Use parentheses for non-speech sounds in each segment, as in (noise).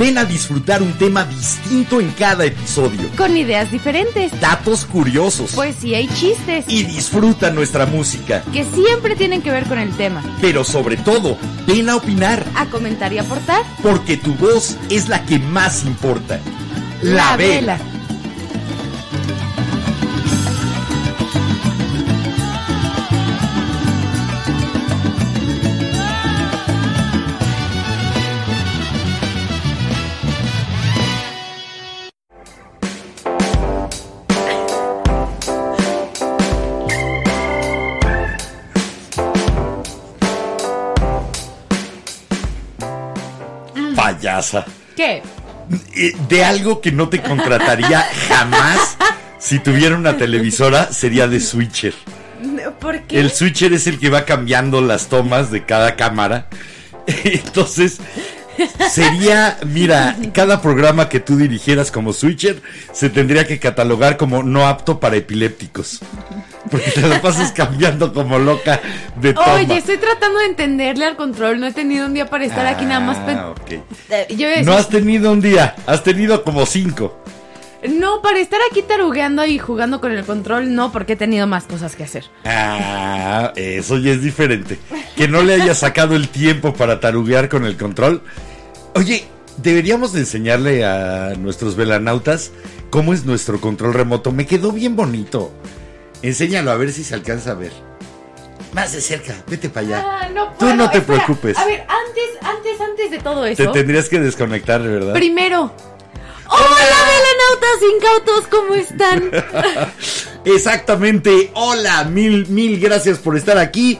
Ven a disfrutar un tema distinto en cada episodio. Con ideas diferentes, Datos curiosos. poesía y chistes y disfruta nuestra música. que siempre tienen que ver con el tema. Pero sobre todo, ven a opinar, A comentar y aportar. porque tu voz es la que más importa. La, vela. Payasa. ¿Qué? De algo que no te contrataría jamás si tuviera una televisora sería de switcher. ¿Por qué? El switcher es el que va cambiando las tomas de cada cámara. (laughs) Entonces, sería, mira, cada programa que tú dirigieras como switcher se tendría que catalogar como no apto para epilépticos. Porque te lo pasas cambiando como loca de toma. Oye, estoy tratando de entenderle al control. No he tenido un día para estar aquí nada más. Ah. Eh, Yo No has tenido un día, has tenido como cinco. No, para estar aquí tarugueando y jugando con el control, no, porque he tenido más cosas que hacer. Ah, eso ya es diferente. Que no le haya sacado el tiempo para taruguear con el control. Oye, deberíamos de enseñarle a nuestros velanautas cómo es nuestro control remoto. Me quedó bien bonito. Enséñalo a ver si se alcanza a ver. Más de cerca, vete para allá. Ah, no Tú no te espera. preocupes. A ver, antes, antes, antes de todo Te eso. tendrías que desconectar, ¿verdad? Primero. ¡Hola, velanautas incautos! ¿Cómo están? (laughs) Exactamente. Hola, mil, mil gracias por estar aquí.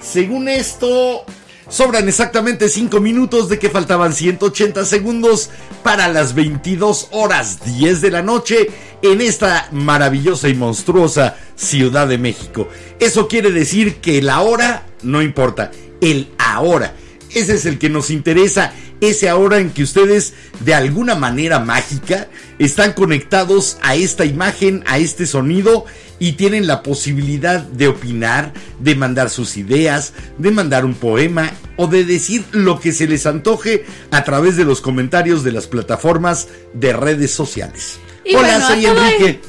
Según esto, sobran exactamente 5 minutos de que faltaban 180 segundos para las 22 horas 10 de la noche en esta maravillosa y monstruosa Ciudad de México. Eso quiere decir que la hora no importa, el ahora. Ese es el que nos interesa, ese ahora en que ustedes de alguna manera mágica están conectados a esta imagen, a este sonido y tienen la posibilidad de opinar, de mandar sus ideas, de mandar un poema o de decir lo que se les antoje a través de los comentarios de las plataformas de redes sociales. Y Hola, bueno, soy Enrique.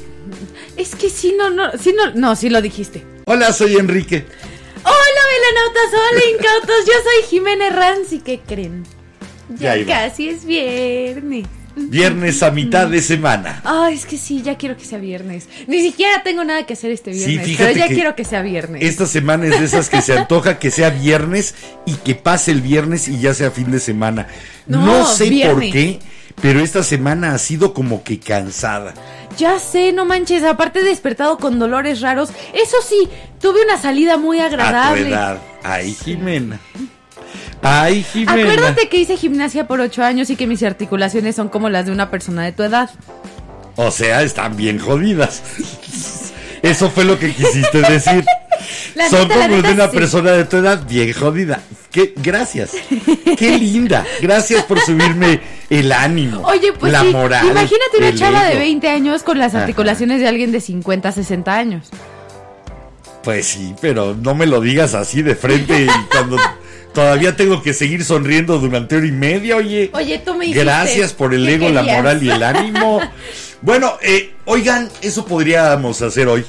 Es que sí, no, no, sí, no, no, sí lo dijiste. Hola, soy Enrique. Hola, velanautas, hola, (laughs) incautos. Yo soy Jimena Ranz y ¿qué creen? Ya casi es viernes. Viernes a mitad de semana. Ay, es que sí, ya quiero que sea viernes. Ni siquiera tengo nada que hacer este Sí, viernes, fíjate pero ya que quiero que sea viernes. Esta semana es de esas que se antoja que sea viernes y que pase el viernes y ya sea fin de semana. No, No, sé por qué, pero esta semana ha sido como que cansada. Ya sé, no manches, aparte he despertado con dolores raros. Eso sí, tuve una salida muy A tu agradable. edad. Ay, Jimena. Ay, Jimena. Acuérdate que hice gimnasia por ocho años y que mis articulaciones son como las de una persona de tu edad. O sea, están bien jodidas. Eso fue lo que quisiste decir. (laughs) La Son neta, la como neta, de una sí. persona de tu edad bien jodida. Qué, gracias. Qué linda. Gracias por subirme el ánimo. Oye, pues la sí, moral. imagínate una chava de ego. 20 años con las Ajá. articulaciones de alguien de 50, 60 años. Pues sí, pero no me lo digas así de frente y cuando (laughs) todavía tengo que seguir sonriendo durante hora y media, oye. Oye, tú me Gracias por el ego, la moral y el ánimo. Bueno, eh, oigan, eso podríamos hacer hoy.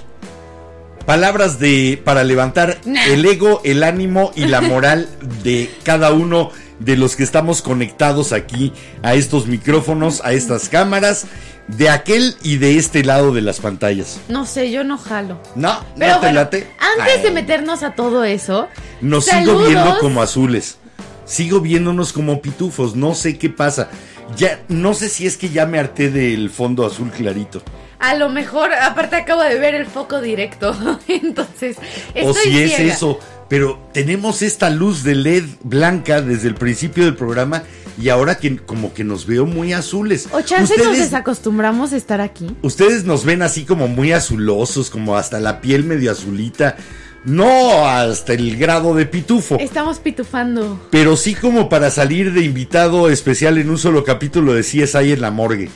Palabras de para levantar Nah. el ego, el ánimo y la moral de cada uno de los que estamos conectados aquí a estos micrófonos, a estas cámaras, de aquel y de este lado de las pantallas. No sé, yo no jalo. No, Pero no te bueno, late. antes de meternos a todo eso, Nos sigo viendo como azules. Sigo viéndonos como pitufos. No sé qué pasa. Ya, no sé si es que ya me harté del fondo azul clarito. A lo mejor, aparte acabo de ver el foco directo. (laughs) Entonces, estoy o si es eso. Pero tenemos esta luz de LED blanca desde el principio del programa y ahora que como que nos veo muy azules. O chance nos Ustedes- desacostumbramos a estar aquí. Ustedes nos ven así como muy azulosos, como hasta la piel medio azulita. No hasta el grado de pitufo. Estamos pitufando. Pero sí como para salir de invitado especial en un solo capítulo de CSI en la morgue.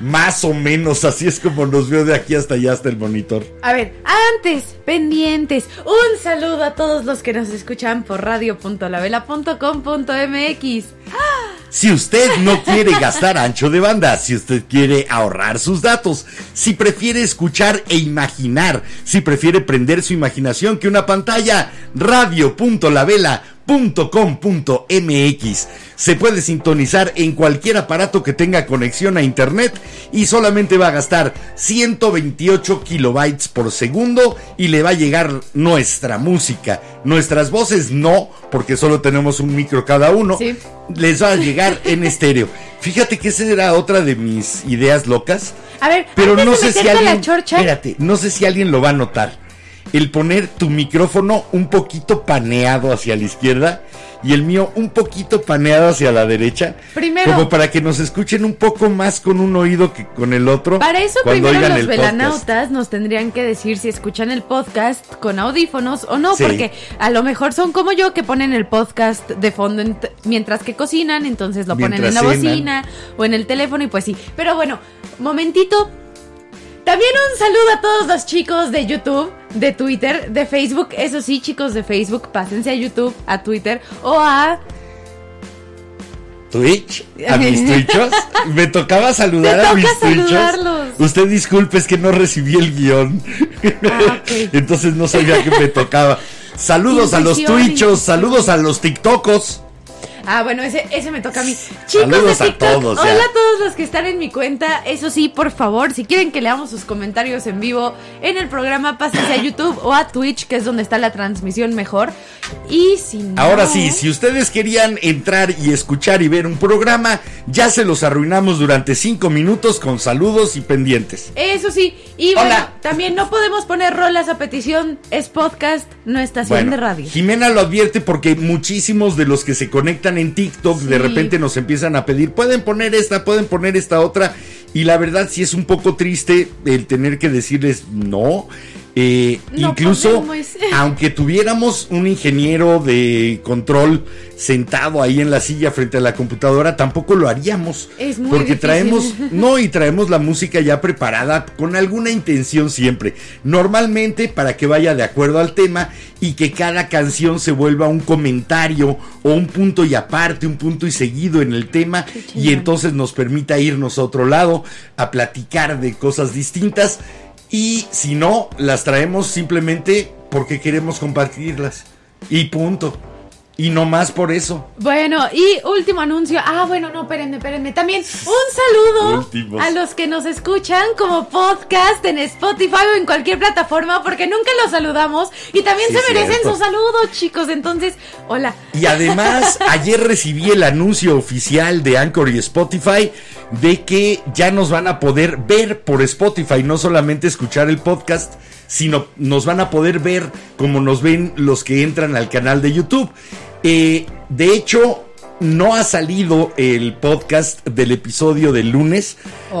Más o menos, así es como nos veo de aquí hasta allá, hasta el monitor. A ver, antes, pendientes, un saludo a todos los que nos escuchan por radio.lavela.com.mx. Si usted no quiere gastar ancho de banda, si usted quiere ahorrar sus datos, si prefiere escuchar e imaginar, si prefiere prender su imaginación que una pantalla, radio.lavela.com.mx. Se puede sintonizar en cualquier aparato que tenga conexión a internet y solamente va a gastar 128 kilobytes por segundo y le va a llegar nuestra música. Nuestras voces no, porque solo tenemos un micro cada uno. Sí. Les va a llegar (laughs) en estéreo. Fíjate que esa era otra de mis ideas locas. A ver, Pero no sé si alguien. la chorcha, Espérate, no sé si alguien lo va a notar. El poner tu micrófono un poquito paneado hacia la izquierda y el mío un poquito paneado hacia la derecha. Primero- Como para que nos escuchen un poco más con un oído que con el otro. Para eso cuando primero los podcast. velanautas nos tendrían que decir si escuchan el podcast con audífonos o no, Sí. porque a lo mejor son como yo que ponen el podcast de fondo ent- mientras que cocinan, entonces lo ponen en la cenan. bocina o en el teléfono y pues sí. Pero bueno, momentito. También un saludo a todos los chicos de YouTube, de Twitter, de Facebook. Eso sí, chicos de Facebook, pásense a YouTube, a Twitter o a Twitch, a (laughs) mis Twitchos. Me tocaba saludar a mis Twitchos. saludarlos. Usted disculpe, es que no recibí el guion. Ah. (laughs) Entonces no sabía que me tocaba. Saludos a los Twitchos, saludos a los TikTokos. Ah, bueno, ese, ese me toca a mí. Chicos Saludos de a TikTok, todos, ya. hola a todos los que están en mi cuenta. Eso sí, por favor, si quieren que leamos sus comentarios en vivo en el programa, pásense a YouTube o a Twitch, que es donde está la transmisión mejor. Y si no... Ahora sí, si ustedes querían entrar y escuchar y ver un programa, ya se los arruinamos durante cinco minutos con saludos y pendientes. Eso sí, y bueno, Hola. también no podemos poner rolas a petición, es podcast, no estación Bueno, de radio. Jimena lo advierte porque muchísimos de los que se conectan en TikTok de repente nos empiezan a pedir, pueden poner esta, pueden poner esta otra. Y la verdad sí es un poco triste el tener que decirles no. Eh, No incluso, podemos. (laughs) aunque tuviéramos un ingeniero de control sentado ahí en la silla frente a la computadora, tampoco lo haríamos. Es muy porque difícil. traemos, (laughs) no, y traemos la música ya preparada con alguna intención siempre. Normalmente para que vaya de acuerdo al tema y que cada canción se vuelva un comentario o un punto y aparte, un punto y seguido en el tema y entonces nos permita irnos a otro lado a platicar de cosas distintas y si no, las traemos simplemente porque queremos compartirlas y punto. Y no más por eso. Bueno, y último anuncio. Ah, bueno, no, espérenme, espérenme. También un saludo Últimos. a los que nos escuchan como podcast en Spotify o en cualquier plataforma, porque nunca los saludamos y también Sí, se merecen cierto. su saludo, chicos. Entonces, hola. Y además, (laughs) ayer recibí el anuncio oficial de Anchor y Spotify de que ya nos van a poder ver por Spotify, no solamente escuchar el podcast, sino nos van a poder ver como nos ven los que entran al canal de YouTube. Eh, de hecho, no ha salido el podcast del episodio del lunes,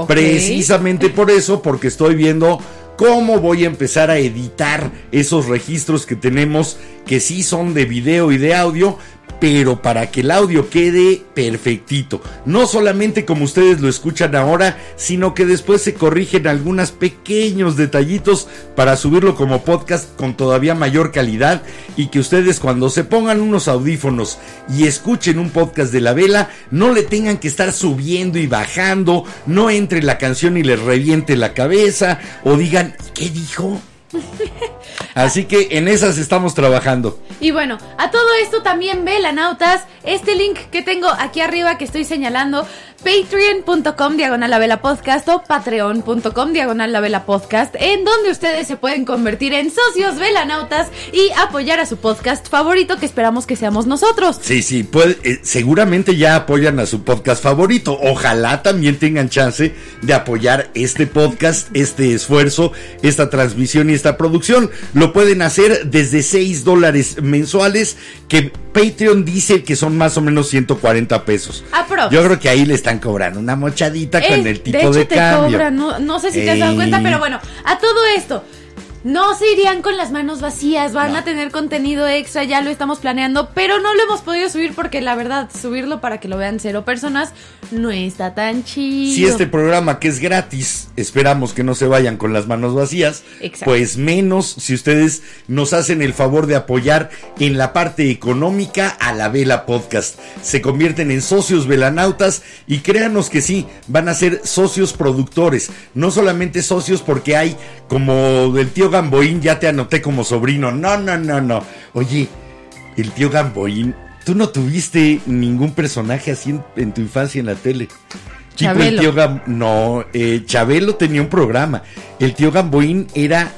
precisamente por eso, porque estoy viendo cómo voy a empezar a editar esos registros que tenemos que sí son de video y de audio, pero para que el audio quede perfectito. No solamente como ustedes lo escuchan ahora, sino que después se corrigen algunos pequeños detallitos para subirlo como podcast con todavía mayor calidad y que ustedes cuando se pongan unos audífonos y escuchen un podcast de la vela, no le tengan que estar subiendo y bajando, no entre la canción y les reviente la cabeza o digan, ¿qué dijo? (laughs) Así que en esas estamos trabajando. Y bueno, a todo esto también velanautas, este link que tengo aquí arriba que estoy señalando, patreon.com diagonal la vela podcast o patreon.com diagonal la vela podcast, en donde ustedes se pueden convertir en socios velanautas y apoyar a su podcast favorito que esperamos que seamos nosotros. Sí, sí, puede- eh, seguramente ya apoyan a su podcast favorito. Ojalá también tengan chance de apoyar este podcast, este esfuerzo, esta transmisión y esta producción. Lo pueden hacer desde 6 dólares mensuales, que Patreon dice que son más o menos 140 pesos. Aprox. Yo creo que ahí le están cobrando una mochadita con Eh, el tipo de de, hecho, te cambio. cobran, no, no sé si te has dado cuenta, pero bueno, a todo esto. No se irían con las manos vacías, van No. a tener contenido extra, ya lo estamos planeando, pero no lo hemos podido subir porque la verdad, subirlo para que lo vean cero personas no está tan chido. Si este programa que es gratis, esperamos que no se vayan con las manos vacías, Exacto. pues menos si ustedes nos hacen el favor de apoyar en la parte económica a la Vela Podcast. Se convierten en socios velanautas y créanos que sí, van a ser socios productores, no solamente socios porque hay como del tío Gamboín, ya te anoté como sobrino. No, no, no, no. Oye, el tío Gamboín, tú no tuviste ningún personaje así en, en tu infancia en la tele. El Chabelo. tío Gam- no, eh, Chabelo tenía un programa. El tío Gamboín era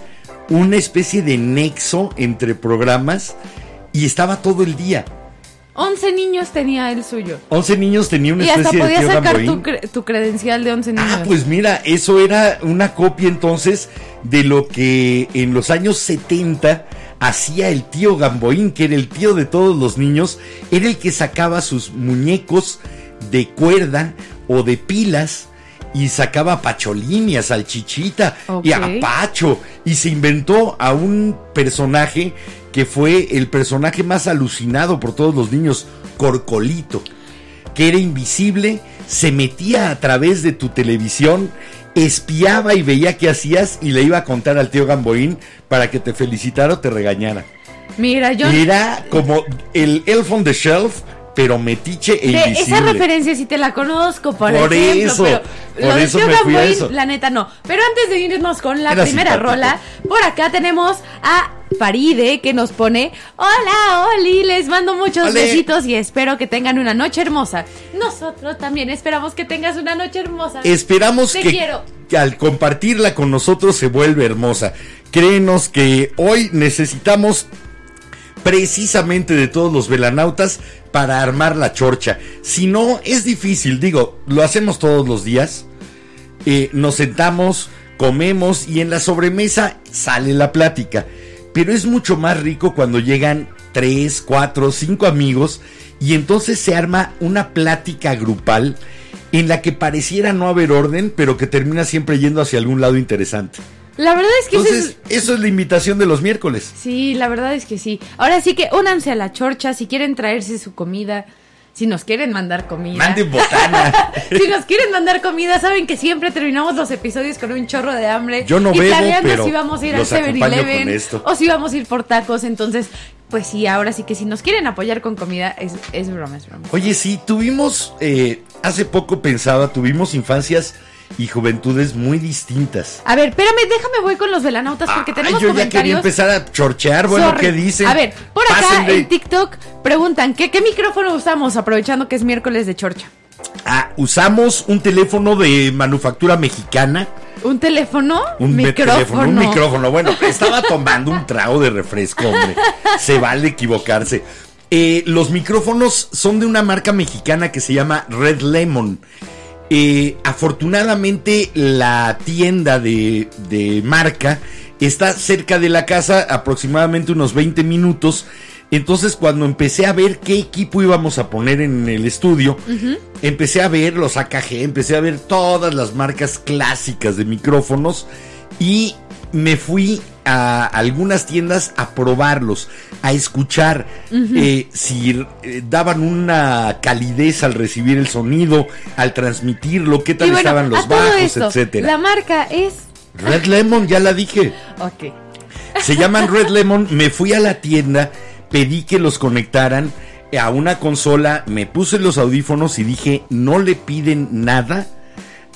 una especie de nexo entre programas y estaba todo el día. 11 niños tenía el suyo. 11 niños tenía una Y hasta especie de podías tío sacar Gamboín. tu, cre- tu credencial de 11 niños. Ah, pues mira, eso era una copia entonces de lo que en los años 70 hacía el tío Gamboín, que era el tío de todos los niños, era el que sacaba sus muñecos de cuerda o de pilas y sacaba a Pacholín y a Salchichita y a. Pacho y se inventó a un personaje que fue el personaje más alucinado por todos los niños, Corcolito que era invisible, se metía a través de tu televisión, espiaba y veía qué hacías y le iba a contar al tío Gamboín para que te felicitara o te regañara. Mira, yo... Era como el Elf on the Shelf, pero metiche e De invisible. esa referencia sí te la conozco, por, Por ejemplo, eso, pero por lo eso me fui a eso. la neta no. Pero antes de irnos con la Era primera simpático. rola, por acá tenemos a Faride que nos pone, hola Oli, les mando muchos besitos y espero que tengan una noche hermosa. Nosotros también esperamos que tengas una noche hermosa. Esperamos Te que, quiero. que al compartirla con nosotros se vuelve hermosa. Créenos que hoy necesitamos precisamente de todos los velanautas para armar la chorcha. Si no, es difícil, digo, lo hacemos todos los días. Eh, nos sentamos, comemos y en la sobremesa sale la plática. Pero es mucho más rico cuando llegan tres, cuatro, cinco amigos y entonces se arma una plática grupal en la que pareciera no haber orden, pero que termina siempre yendo hacia algún lado interesante. La verdad es que Entonces, es- eso es la invitación de los miércoles. Sí, la verdad es que sí. Ahora sí que únanse a la chorcha si quieren traerse su comida, si nos quieren mandar comida. Manden botana. (laughs) si nos quieren mandar comida, saben que siempre terminamos los episodios con un chorro de hambre. Yo no y bebo, planeando pero si vamos a ir al los acompaño 7-Eleven con esto. o si vamos a ir por tacos. Entonces, pues sí, ahora sí que si nos quieren apoyar con comida, es, es broma, es broma. Oye, sí, tuvimos, eh, hace poco pensaba, tuvimos infancias y juventudes muy distintas. A ver, espérame, déjame voy con los velanautas porque Ay, tenemos yo ya quería comentarios. empezar a chorchear, bueno, Sorry. ¿qué dicen? A ver, por acá Pásenle. en TikTok preguntan, ¿qué, ¿qué micrófono usamos aprovechando que es miércoles de chorcha? Ah, usamos un teléfono de manufactura mexicana. ¿Un teléfono? Un micrófono. teléfono, un micrófono. Bueno, estaba tomando un trago de refresco, hombre. Se vale equivocarse. Eh, los micrófonos son de una marca mexicana que se llama Red Lemon. Eh, afortunadamente la tienda de, de marca está cerca de la casa, aproximadamente unos 20 minutos. Entonces cuando empecé a ver qué equipo íbamos a poner en el estudio, empecé a ver los AKG, empecé a ver todas las marcas clásicas de micrófonos y me fui a algunas tiendas a probarlos, a escuchar eh, si eh, daban una calidez al recibir el sonido, al transmitirlo, qué tal bueno, estaban los bajos, esto, etcétera. La marca es... Red Lemon, ya la dije. Ok. Se llaman Red Lemon. Me fui a la tienda, pedí que los conectaran a una consola, me puse los audífonos y dije, no le piden nada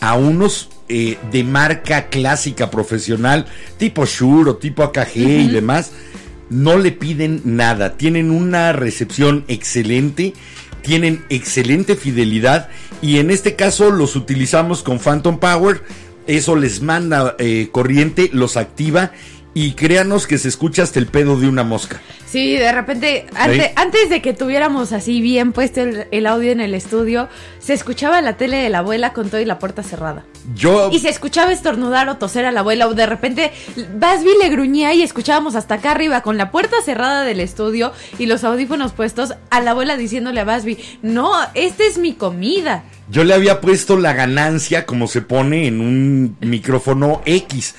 a unos eh, de marca clásica profesional, tipo Shure o tipo AKG y demás. No le piden nada. Tienen una recepción excelente. Tienen excelente fidelidad. Y en este caso los utilizamos con Phantom Power. Eso les manda eh, corriente, los activa. Y créanos que se escucha hasta el pedo de una mosca. Sí, de repente, Sí. antes de que tuviéramos así bien puesto el, el audio en el estudio, se escuchaba la tele de la abuela con todo y la puerta cerrada. Yo Y se escuchaba estornudar o toser a la abuela, o de repente Basby le gruñía y escuchábamos hasta acá arriba con la puerta cerrada del estudio y los audífonos puestos a la abuela diciéndole a Basby, no, esta es mi comida. Yo le había puesto la ganancia como se pone en un micrófono X.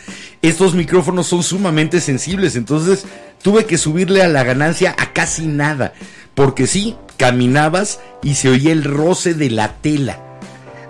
estos micrófonos son sumamente sensibles, entonces tuve que subirle a la ganancia a casi nada, porque sí, caminabas y se oía el roce de la tela.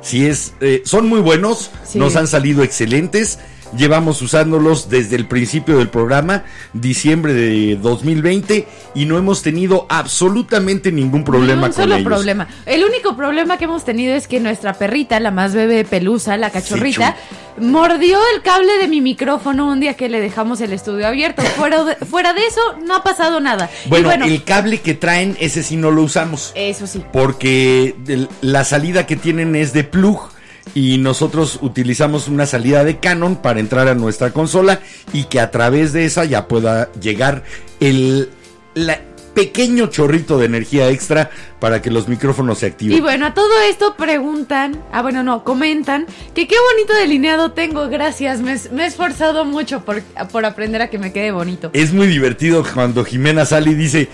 Si es, eh, son muy buenos, Sí. nos han salido excelentes. Llevamos usándolos desde el principio del programa, diciembre de 2020, y no hemos tenido absolutamente ningún problema Ni un con solo ellos. problema. El único problema que hemos tenido es que nuestra perrita, la más bebé pelusa, la cachorrita, mordió el cable de mi micrófono un día que le dejamos el estudio abierto. Fuera de, fuera de eso, no ha pasado nada. Bueno, el cable que traen, ese sí no lo usamos. eso sí. porque el- la salida que tienen es de plug y nosotros utilizamos una salida de Canon para entrar a nuestra consola y que a través de esa ya pueda llegar el la- pequeño chorrito de energía extra para que los micrófonos se activen. Y bueno, a todo esto preguntan, ah bueno, no, comentan que qué bonito delineado tengo, gracias, me, me he esforzado mucho por, por aprender a que me quede bonito. Es muy divertido cuando Jimena sale y dice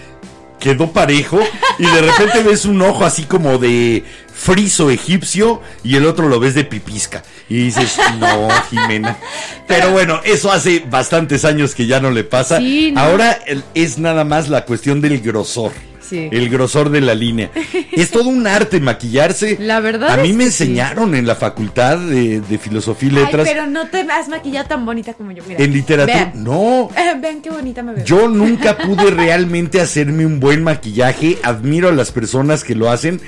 quedó parejo y de repente ves un ojo así como de friso egipcio y el otro lo ves de pipisca. Y dices no Jimena pero bueno eso hace bastantes años que ya no le pasa. Sí, no. ahora es nada más la cuestión del grosor Sí. el grosor de la línea es todo un arte maquillarse La verdad a mí es me sí. enseñaron en la facultad de, de filosofía y Ay, letras pero no te has maquillado tan bonita como yo, mira. en literatura Vean, no (laughs) vean qué bonita me veo. yo nunca pude realmente hacerme un buen maquillaje. Admiro a las personas que lo hacen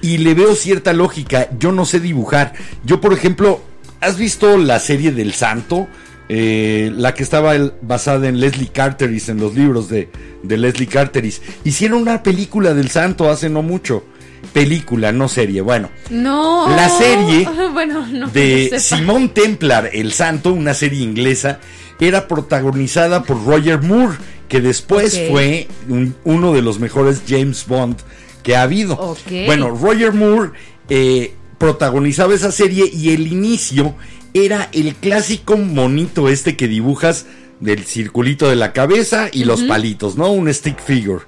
y le veo cierta lógica. Yo no sé dibujar. Yo, por ejemplo, ¿has visto la serie del Santo? Eh, la que estaba el- basada en Leslie Carteris, en los libros de, de Leslie Carteris. Hicieron una película del Santo hace no mucho. Película, no serie. Bueno, No. La serie (laughs) bueno, no de sepa. Simón Templar, el Santo, una serie inglesa, era protagonizada por Roger Moore, que después fue un- uno de los mejores James Bond que ha habido. Bueno, Roger Moore eh, protagonizaba esa serie y el inicio era el clásico monito este que dibujas del circulito de la cabeza y los palitos, ¿no? Un stick figure.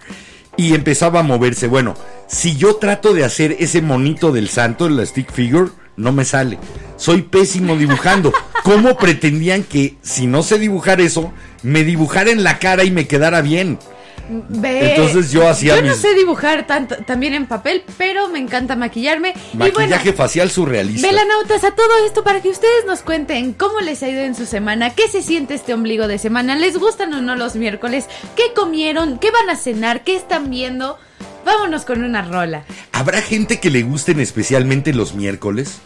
Y empezaba a moverse. Bueno, si yo trato de hacer ese monito del santo, la stick figure, no me sale. Soy pésimo dibujando. (laughs) ¿Cómo pretendían que si no sé dibujar eso, me dibujara en la cara y me quedara bien? Ve, Entonces yo hacía Yo no mis- sé dibujar tanto, también en papel, pero me encanta maquillarme. y bueno, Maquillaje facial surrealista. Velanautas, a todo esto para que ustedes nos cuenten cómo les ha ido en su semana, qué se siente este ombligo de semana, les gustan o no los miércoles, qué comieron, qué van a cenar, qué están viendo. Vámonos con una rola. ¿Habrá gente que le gusten especialmente los miércoles?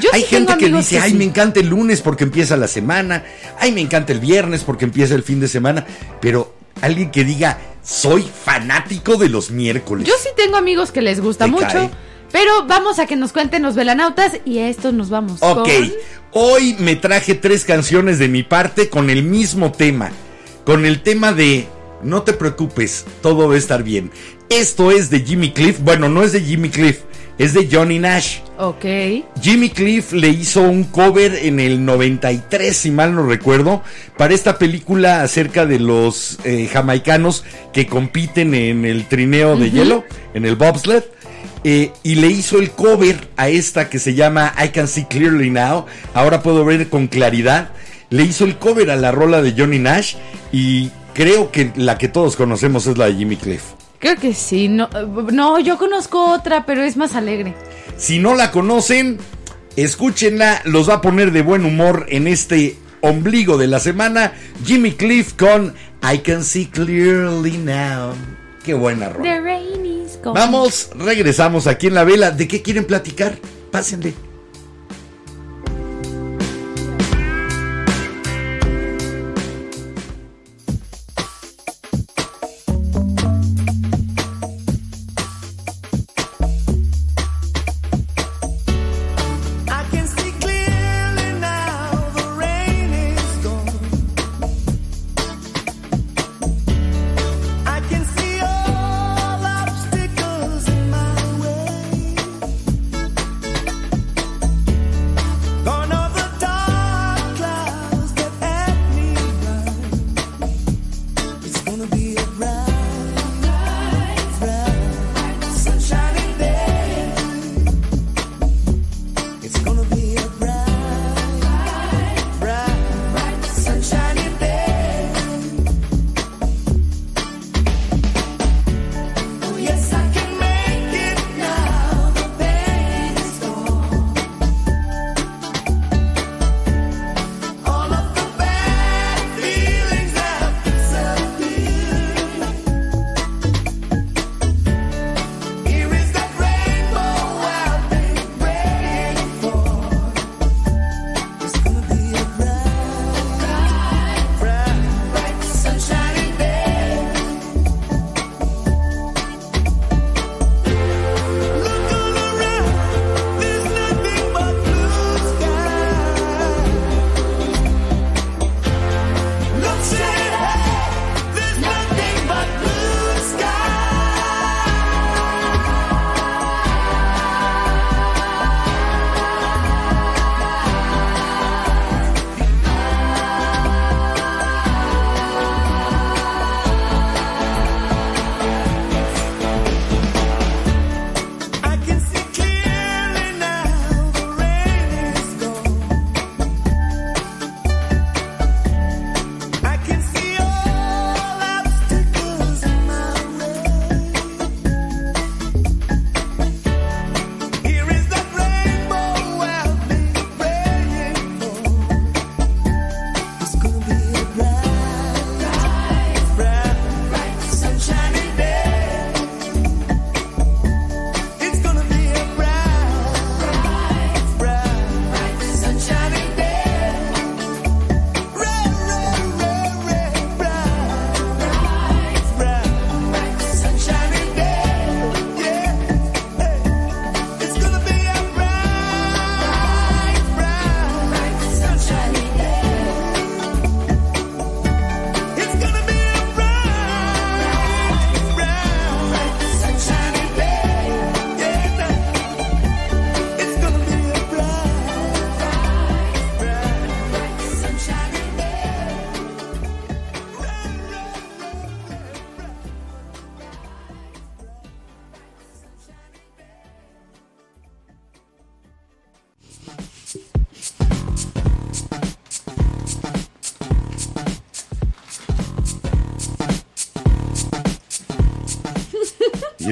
Yo Hay sí gente que dice, ay, sí". me encanta el lunes porque empieza la semana, ay, me encanta el viernes porque empieza el fin de semana, pero alguien que diga, soy fanático de los miércoles. Yo sí tengo amigos que les gusta mucho, cae. pero vamos a que nos cuenten los velanautas y a esto nos vamos. Ok, con- hoy me traje tres canciones de mi parte con el mismo tema, con el tema de no te preocupes, todo va a estar bien. Esto es de Jimmy Cliff, bueno, no es de Jimmy Cliff, es de Johnny Nash. Ok. Jimmy Cliff le hizo un cover en el 93, si mal no recuerdo, para esta película acerca de los eh, jamaicanos que compiten en el trineo de hielo, en el bobsled. eh, y le hizo el cover a esta que se llama I Can See Clearly Now. Ahora puedo ver con claridad. Le hizo el cover a la rola de Johnny Nash. Y creo que la que todos conocemos es la de Jimmy Cliff. Creo que sí. No, no, yo conozco otra, pero es más alegre. Si no la conocen, escúchenla, los va a poner de buen humor en este ombligo de la semana. Jimmy Cliff con I Can See Clearly Now. Qué buena rola. Vamos, regresamos aquí en la vela. ¿De qué quieren platicar? Pásenle.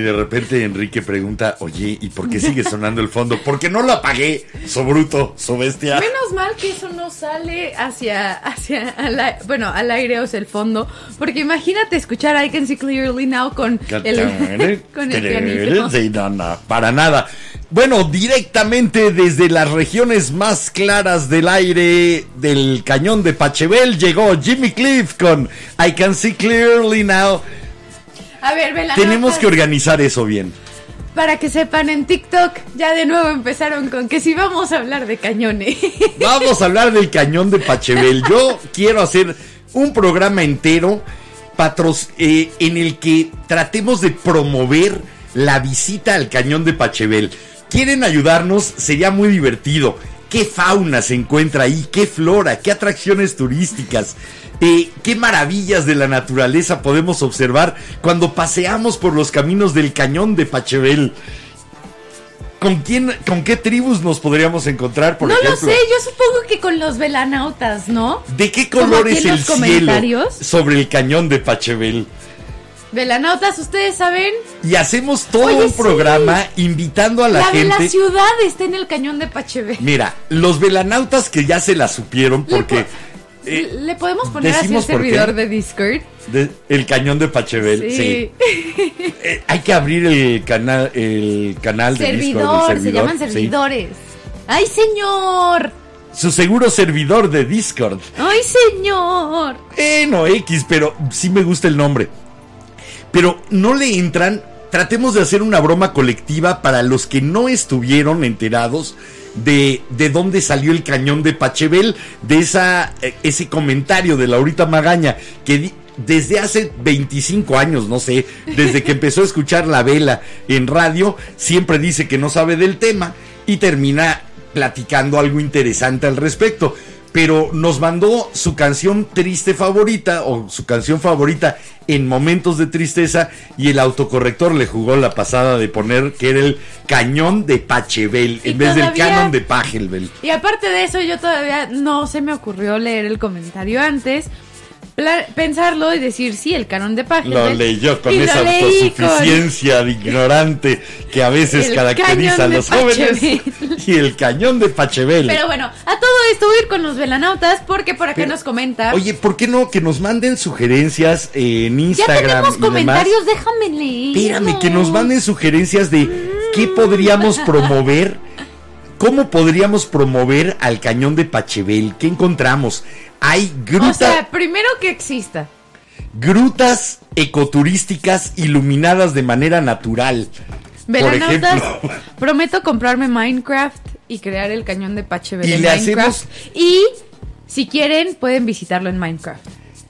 De repente Enrique pregunta, oye, ¿y por qué sigue sonando el fondo? Porque no lo apagué, so bruto, so bestia. Menos mal que eso no sale hacia, hacia, al bueno, al aire o sea, el fondo, porque imagínate escuchar I Can See Clearly Now con el, (laughs) con el pianito. Sí, no, no, para nada. Bueno, directamente desde las regiones más claras del aire del cañón de Pachebel llegó Jimmy Cliff con I Can See Clearly Now. A ver. Tenemos que organizar eso bien. Para que sepan, en TikTok ya de nuevo empezaron con que si vamos a hablar de cañones. (laughs) Vamos a hablar del cañón de Pachebel. Yo quiero hacer un programa entero patros- eh, en el que tratemos de promover la visita al cañón de Pachebel. ¿Quieren ayudarnos? Sería muy divertido. ¿Qué fauna se encuentra ahí? ¿Qué flora? ¿Qué atracciones turísticas? Eh, ¿Qué maravillas de la naturaleza podemos observar cuando paseamos por los caminos del cañón de Pachebel? ¿Con quién, con qué tribus nos podríamos encontrar, por no ejemplo? lo sé, yo supongo que con los velanautas, ¿no? ¿De qué color es el cielo sobre el cañón de Pachebel? Velanautas, ustedes saben, Y hacemos todo Oye, un sí. programa invitando a la, la, gente. la ciudad está en el cañón de Pachebel. Mira, los velanautas que ya se la supieron porque po- eh, ¿Le podemos poner así el servidor de Discord? de- el cañón de Pachebel, sí. Sí. (laughs) Eh, hay que abrir el canal el canal de Servidor, Discord, el se llaman sí. servidores. ¡Ay, señor! Su seguro servidor de Discord. ¡Ay, señor! Eh, no X, pero sí me gusta el nombre. Pero no le entran. Tratemos de hacer una broma colectiva para los que no estuvieron enterados de, de dónde salió el cañón de Pachebel, de esa, eh, ese comentario de Laurita Magaña, que desde hace 25 años, no sé, desde que empezó a escuchar la vela en radio, siempre dice que no sabe del tema y termina platicando algo interesante al respecto. Pero nos mandó su canción triste favorita o su canción favorita en momentos de tristeza y el autocorrector le jugó la pasada de poner que era el cañón de Pachebel en vez del canon de Pachelbel. Y aparte de eso, yo todavía no se me ocurrió leer el comentario antes. Pensarlo y decir, sí, el canon de páginas. Lo leyó con esa leí con- autosuficiencia de ignorante que a veces (laughs) El caracteriza a los jóvenes. Pachebel. (laughs) Y el cañón de Pachebel. Pero bueno, a todo esto voy a ir con los velanautas porque por acá Pero, nos comenta. Oye, ¿por qué no que nos manden sugerencias en ya Instagram tenemos y demás? déjame leer. Espérame, que nos manden sugerencias de qué podríamos (laughs) promover. ¿Cómo podríamos promover al cañón de Pachebel? ¿Qué encontramos? Hay gruta- O sea, primero que exista. grutas ecoturísticas iluminadas de manera natural. Por Velanautas, ejemplo. prometo comprarme Minecraft y crear el cañón de Pachebel Y en le Minecraft. hacemos- Y si quieren, pueden visitarlo en Minecraft.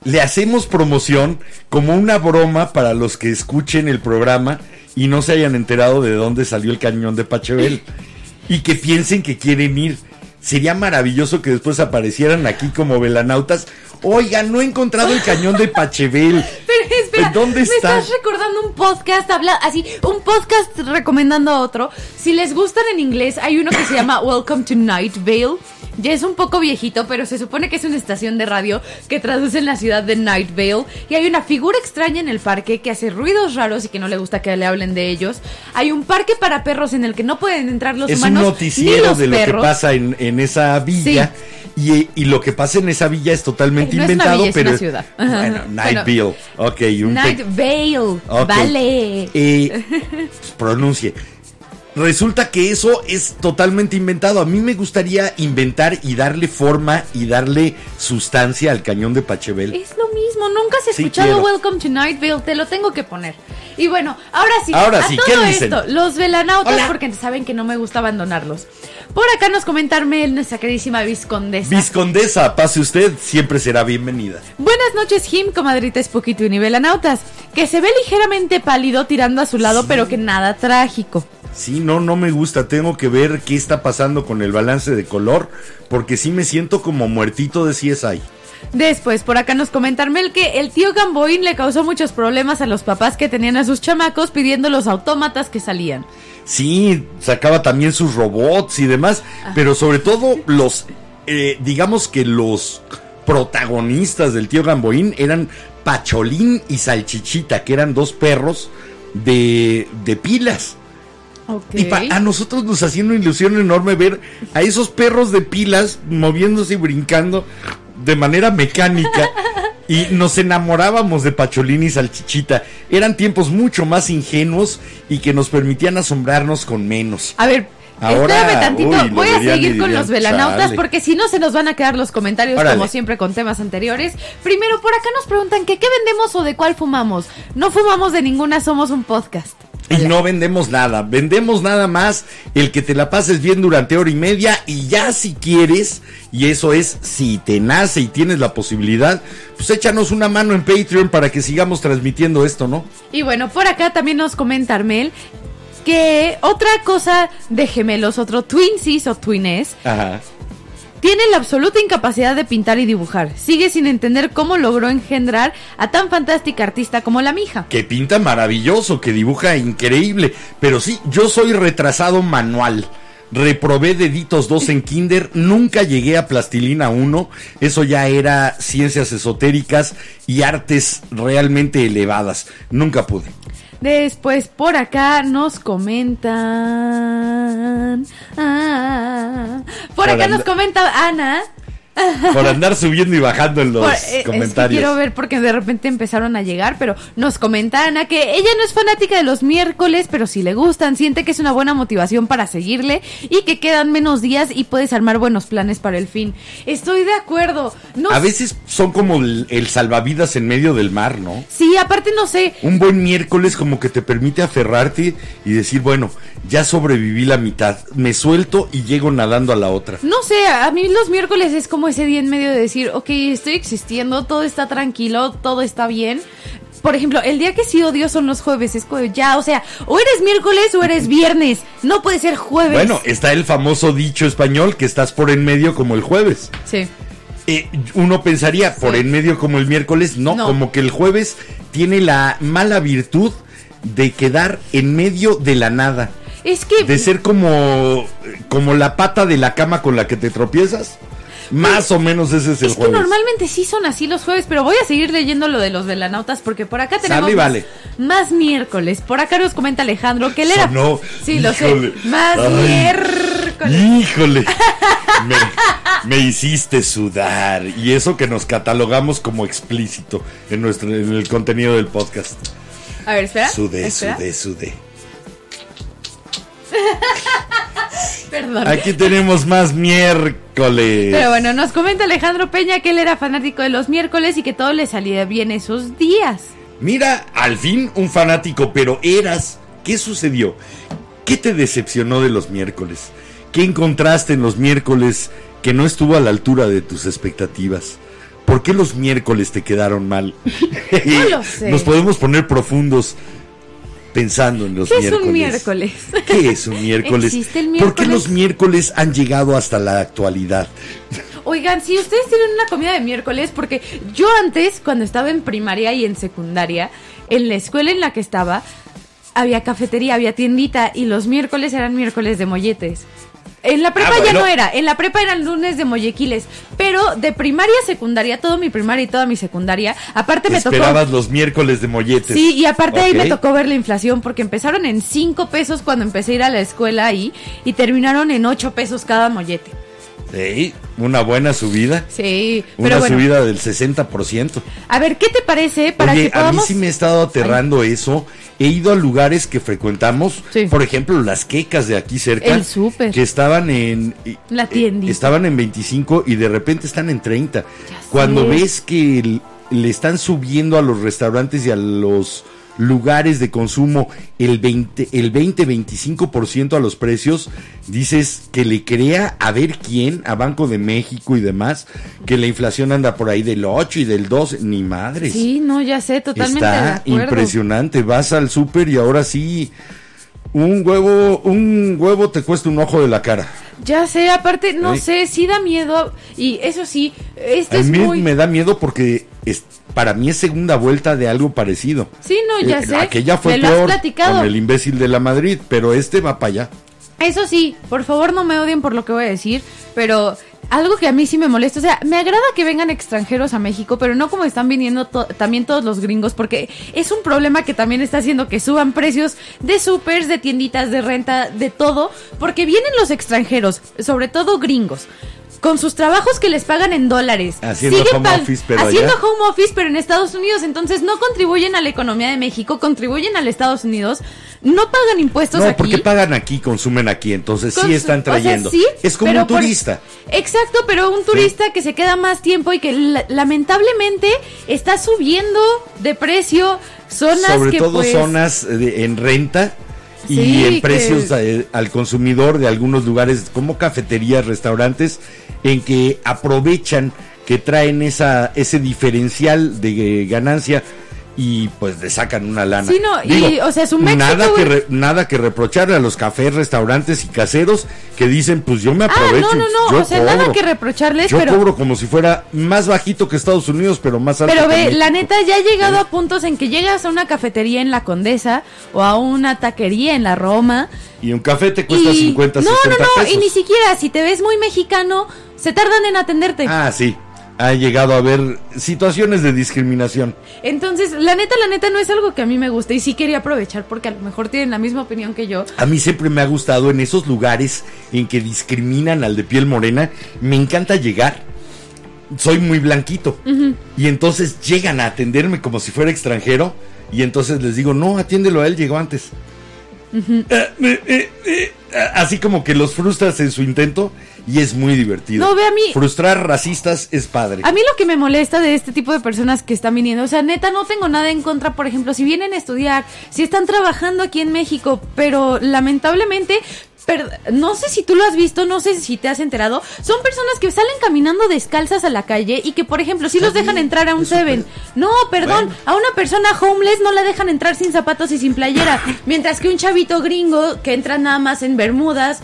Le hacemos promoción como una broma para los que escuchen el programa y no se hayan enterado de dónde salió el cañón de Pachebel (laughs) y que piensen que quieren ir. Sería maravilloso que después aparecieran aquí como velanautas. Oiga, no he encontrado el cañón de Pachebel. (laughs) Pero espera, ¿Dónde me está? estás recordando un podcast, habla así, un podcast recomendando a otro. Si les gustan en inglés, hay uno que se llama Welcome to Night Vale. Ya es un poco viejito, pero se supone que es una estación de radio que traduce en la ciudad de Night Vale. Y hay una figura extraña en el parque que hace ruidos raros y que no le gusta que le hablen de ellos. Hay un parque para perros en el que no pueden entrar los es un humanos. ni noticiero los de lo que perros. pasa en, en esa villa. Y, y lo que pasa en esa villa es totalmente Eh, no es una inventado, villa, es pero una ciudad. (laughs) Bueno, Bueno, Nightville. Ok, un Night Vale. Ok. Vale. Eh, (laughs) pronuncie. Resulta que eso es totalmente inventado. A mí me gustaría inventar y darle forma y darle sustancia al cañón de Pachebel. Es lo mismo, nunca has escuchado. Welcome to Night Vale, te lo tengo que poner. Y bueno, ahora sí, Ahora a sí, todo ¿qué dicen? esto, los velanautas, Hola. porque saben que no me gusta abandonarlos. Por acá nos comentarme nuestra queridísima Viscondesa. Viscondesa, pase usted, siempre será bienvenida. Buenas noches, Jim, comadrita Spooky Twin y velanautas, que se ve ligeramente pálido tirando a su lado, pero que nada trágico. Sí, no, no me gusta. Tengo que ver qué está pasando con el balance de color, porque sí me siento como muertito de CSI. Después, por acá nos comentan Mel que el tío Gamboín le causó muchos problemas a los papás que tenían a sus chamacos pidiendo los autómatas que salían. Sí, sacaba también sus robots y demás, pero sobre todo los, eh, digamos que los protagonistas del tío Gamboín eran Pacholín y Salchichita, que eran dos perros de, de pilas. Y a nosotros nos hacía una ilusión enorme ver a esos perros de pilas moviéndose y brincando de manera mecánica. (laughs) Y nos enamorábamos de Pacholín y Salchichita. Eran tiempos mucho más ingenuos y que nos permitían asombrarnos con menos. A ver, Ahora, espérame tantito. uy, Voy a seguir con los velanautas "Chale". porque si no se nos van a quedar los comentarios Órale. como siempre con temas anteriores. Primero, por acá nos preguntan que qué vendemos o de cuál fumamos. No fumamos de ninguna, somos un podcast. Y no vendemos nada, vendemos nada más el que te la pases bien durante hora y media y ya si quieres, y eso es si te nace y tienes la posibilidad, pues échanos una mano en Patreon para que sigamos transmitiendo esto, ¿no? Y bueno, por acá también nos comenta Armel que otra cosa de gemelos, otro twinsies o twines, Ajá. Tiene la absoluta incapacidad de pintar y dibujar. Sigue sin entender cómo logró engendrar a tan fantástica artista como la mija. Que pinta maravilloso, que dibuja increíble, pero sí, yo soy retrasado manual. Reprobé deditos 2 en kinder, nunca llegué a plastilina 1, eso ya era ciencias esotéricas y artes realmente elevadas, nunca pude. Después por acá nos comentan. Ah, por acá nos comenta Ana. Por andar subiendo y bajando en los Por- eh, es que comentarios. quiero ver porque de repente empezaron a llegar, pero nos comenta Ana que ella no es fanática de los miércoles, pero si le gustan, siente que es una buena motivación para seguirle y que quedan menos días y puedes armar buenos planes para el fin. Estoy de acuerdo. No A veces son como el, el salvavidas en medio del mar, ¿no? Sí, aparte no sé, Un buen miércoles como que te permite aferrarte y decir, bueno, ya sobreviví la mitad, me suelto y llego nadando a la otra. No sé, a mí los miércoles es como ese día en medio de decir, ok, estoy existiendo, todo está tranquilo, todo está bien. Por ejemplo, el día que sí odio son los jueves, es como ya, o sea, o eres miércoles o eres viernes, no puede ser jueves. Bueno, está el famoso dicho español que estás por en medio como el jueves. sí. Eh, uno pensaría por en medio como el miércoles, no, No. como que el jueves tiene la mala virtud de quedar en medio de la nada, Es que de ser como como la pata de la cama con la que te tropiezas. Más o menos ese es el es que normalmente sí son así los jueves, pero voy a seguir leyendo lo de los velanautas porque por acá tenemos Sale más, vale. más miércoles. Por acá nos comenta Alejandro que él era Sonó. Sí, lo sé. Más Ay. miércoles. Híjole, (laughs) me, me hiciste sudar. Y eso que nos catalogamos como explícito en, nuestro, en el contenido del podcast. A ver, espera. Sudé, espera. sudé, sudé. (laughs) Perdón. Aquí tenemos más miércoles. Pero bueno, nos comenta Alejandro Peña que él era fanático de los miércoles y que todo le salía bien esos días. Mira, al fin un fanático, pero eras. ¿Qué sucedió? ¿Qué te decepcionó de los miércoles? ¿Qué encontraste en los miércoles que no estuvo a la altura de tus expectativas? ¿Por qué los miércoles te quedaron mal? (laughs) No lo (laughs) sé. Nos podemos poner profundos pensando en los ¿Qué es miércoles. un miércoles? ¿Qué es un miércoles? (laughs) ¿Existe el ¿Por qué miércoles? los miércoles han llegado hasta la actualidad? Oigan, si ustedes tienen una comida de miércoles, porque yo antes, cuando estaba en primaria y en secundaria, en la escuela en la que estaba, había cafetería, había tiendita y los miércoles eran miércoles de molletes. En la prepa Ah, ya bueno. no era, en la prepa eran lunes de mollequiles, pero de primaria a secundaria, todo mi primaria y toda mi secundaria, aparte me tocó... Esperabas los miércoles de molletes. Sí, y aparte ahí me tocó ver la inflación porque empezaron en 5 pesos cuando empecé a ir a la escuela ahí y terminaron en 8 pesos cada mollete. Sí, una buena subida. Sí, Una bueno. subida del 60%. A ver, ¿qué te parece para Oye, que podamos a mí sí me ha estado aterrando eso. He ido a lugares que frecuentamos, Sí. por ejemplo, las quecas de aquí cerca. El súper. Que estaban en... eh, La tiendita. Estaban en 25 y de repente están en 30. Ya Cuando sé. ves que le están subiendo a los restaurantes y a los lugares de consumo el 20, el 20-25% a los precios, dices que le crea a ver quién, a Banco de México y demás, que la inflación anda por ahí del 8 y del 12, ni madres. Sí, no, ya sé, totalmente Está impresionante. Vas al súper y ahora sí, un huevo, un huevo te cuesta un ojo de la cara. Ya sé, aparte, no sé, sí da miedo. Y eso sí, este A es mí muy. me da miedo porque es, para mí es segunda vuelta de algo parecido. Sí, no, ya Eh, sé. Aquella fue peor platicado. con el imbécil de la Madrid, pero este va para allá. Eso sí, por favor no me odien por lo que voy a decir, pero algo que a mí sí me molesta, o sea, me agrada que vengan extranjeros a México, pero no como están viniendo to- también todos los gringos, porque es un problema que también está haciendo que suban precios de supers, de tienditas, de renta, de todo, porque vienen los extranjeros, sobre todo gringos. Con sus trabajos que les pagan en dólares. Haciendo Siguen home office, pero Haciendo allá. home office, pero en Estados Unidos. Entonces no contribuyen a la economía de México, contribuyen al Estados Unidos. No pagan impuestos No, aquí. porque pagan aquí, consumen aquí, entonces sí están o sea, trayendo. sí, es como un por- turista. Exacto, pero un turista que se queda más tiempo y que la- lamentablemente está subiendo de precio zonas Sobre que todo pues, zonas de- en renta y Sí, en precios eh, al consumidor de algunos lugares como cafeterías, restaurantes, en que aprovechan que traen esa ese diferencial de eh, ganancia y pues le sacan una lana. Sí, no, y, o sea, su México, nada que re- nada que reprocharle a los cafés, restaurantes y caseros que dicen, pues yo me Ah, aprovecho. no, no, y no, yo o sea, nada cobro. que reprocharles, Yo pero cobro como si fuera más bajito que Estados Unidos, pero más alto Pero ve, la neta ya ha llegado a puntos en que llegas a una cafetería en la Condesa o a una taquería en la Roma Y un café te cuesta y 50, no, 60 no, no, pesos. y ni siquiera si te ves muy mexicano se tardan en atenderte. Ah, sí. Ha llegado a haber situaciones de discriminación. Entonces, la neta, la neta no es algo que a mí me gusta y sí quería aprovechar porque a lo mejor tienen la misma opinión que yo. A mí siempre me ha gustado en esos lugares en que discriminan al de piel morena. Me encanta llegar. Soy muy blanquito. Y entonces llegan a atenderme como si fuera extranjero. Y entonces les digo, no, atiéndelo a él, llegó antes. Eh, eh, eh, así como que los frustras en su intento y es muy divertido. No, ve a mí- Frustrar racistas es padre. A mí lo que me molesta de este tipo de personas que están viniendo, o sea, neta, no tengo nada en contra, por ejemplo, si vienen a estudiar, si están trabajando aquí en México, pero lamentablemente, per- no sé si tú lo has visto, no sé si te has enterado, son personas que salen caminando descalzas a la calle y que, por ejemplo, si los dejan entrar a un Seven. No, perdón, Bueno. a una persona homeless no la dejan entrar sin zapatos y sin playera, mientras que un chavito gringo que entra nada más en bermudas.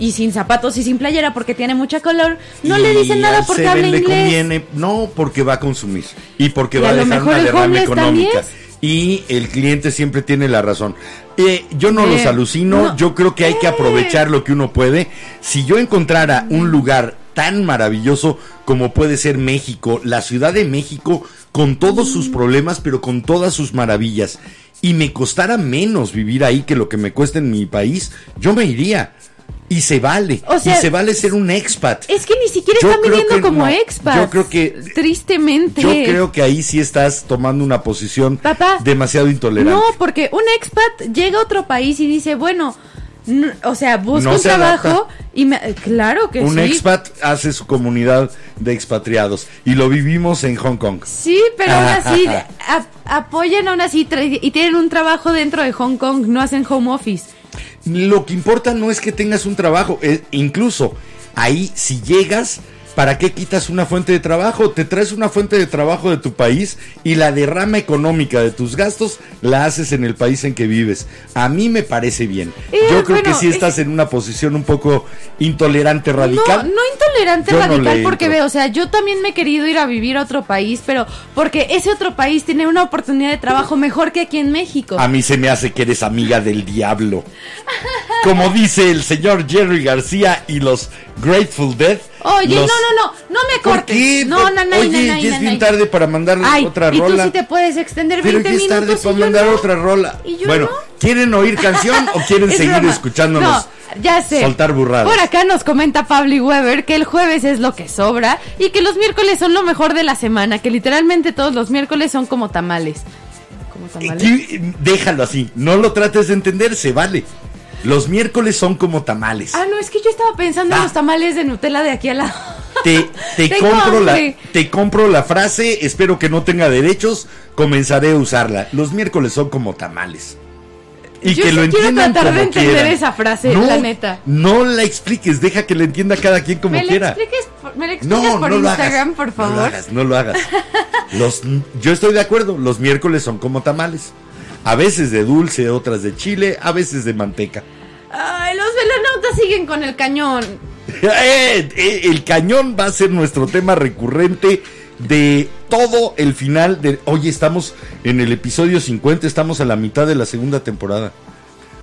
Y sin zapatos y sin playera porque tiene mucha color, no le dicen nada porque habla le inglés. conviene, no porque va a consumir y porque Y va a dejar una derrama económica. también. Y el cliente siempre tiene la razón. Eh, yo no Eh, los alucino, no. yo creo que hay que Eh. aprovechar lo que uno puede. Si yo encontrara un lugar tan maravilloso como puede ser México, la Ciudad de México, con todos sus problemas, pero con todas sus maravillas, y me costara menos vivir ahí que lo que me cuesta en mi país, yo me iría. Y se vale. O sea, y se vale ser un expat. Es que ni siquiera Yo están viviendo como no. expats. Yo creo que- Tristemente. Yo creo que ahí sí estás tomando una posición Papá, demasiado intolerante. No, porque un expat llega a otro país y dice, bueno, o sea, busca No un se trabajo adapta. y me, claro que un sí. expat hace su comunidad de expatriados y lo vivimos en Hong Kong. Sí, pero aún (laughs) así a- apoyan aún así y tienen un trabajo dentro de Hong Kong, no hacen home office. Lo que importa no es que tengas un trabajo, eh, incluso ahí si llegas, ¿para qué quitas una fuente de trabajo? Te traes una fuente de trabajo de tu país y la derrama económica de tus gastos la haces en el país en que vives. A mí me parece bien. Eh, Yo creo que sí estás en una posición un poco intolerante, radical. No, no intolerante Yo radical porque veo, o sea, yo también me he querido ir a vivir a otro país, pero porque ese otro país tiene una oportunidad de trabajo mejor que aquí en México. A mí se me hace que eres amiga del diablo. Como dice el señor Jerry García y los Grateful Dead. Oye, los- no, no, no, no me ¿Por cortes. qué? No, no, no, Oye, no, no, ya es bien tarde para mandar Ay, otra y tú rola. sí te puedes extender Pero 20 ya es tarde para mandar otra rola. ¿Y yo bueno, no? ¿quieren oír canción o quieren (laughs) Es seguir broma. escuchándonos? No, ya sé. soltar burradas? Por acá nos comenta Pablo y Weber que el jueves es lo que sobra y que los miércoles son lo mejor de la semana, que literalmente todos los miércoles son como tamales. Como tamales. Aquí, déjalo así, no lo trates de entender, se vale. Los miércoles son como tamales. Ah, no, es que yo estaba pensando en Ah. los tamales de Nutella de aquí al lado. Te, (laughs) te compro la, te compro la frase, espero que no tenga derechos, comenzaré a usarla. Los miércoles son como tamales. Y Yo que sí lo quiero entiendan tratar de entender quieran. esa frase, la neta. No la expliques, deja que la entienda cada quien como ¿Me la quiera. expliques, me la explicas No, por no lo Instagram, hagas. por favor? No lo hagas, no lo hagas. (laughs) Los, yo estoy de acuerdo, los miércoles son como tamales. A veces de dulce, otras de chile, a veces de manteca. Ay, los velanautas siguen con el cañón. (laughs) Eh, eh, el cañón va a ser nuestro tema recurrente de todo el final de... Oye, estamos en el episodio 50, estamos a la mitad de la segunda temporada.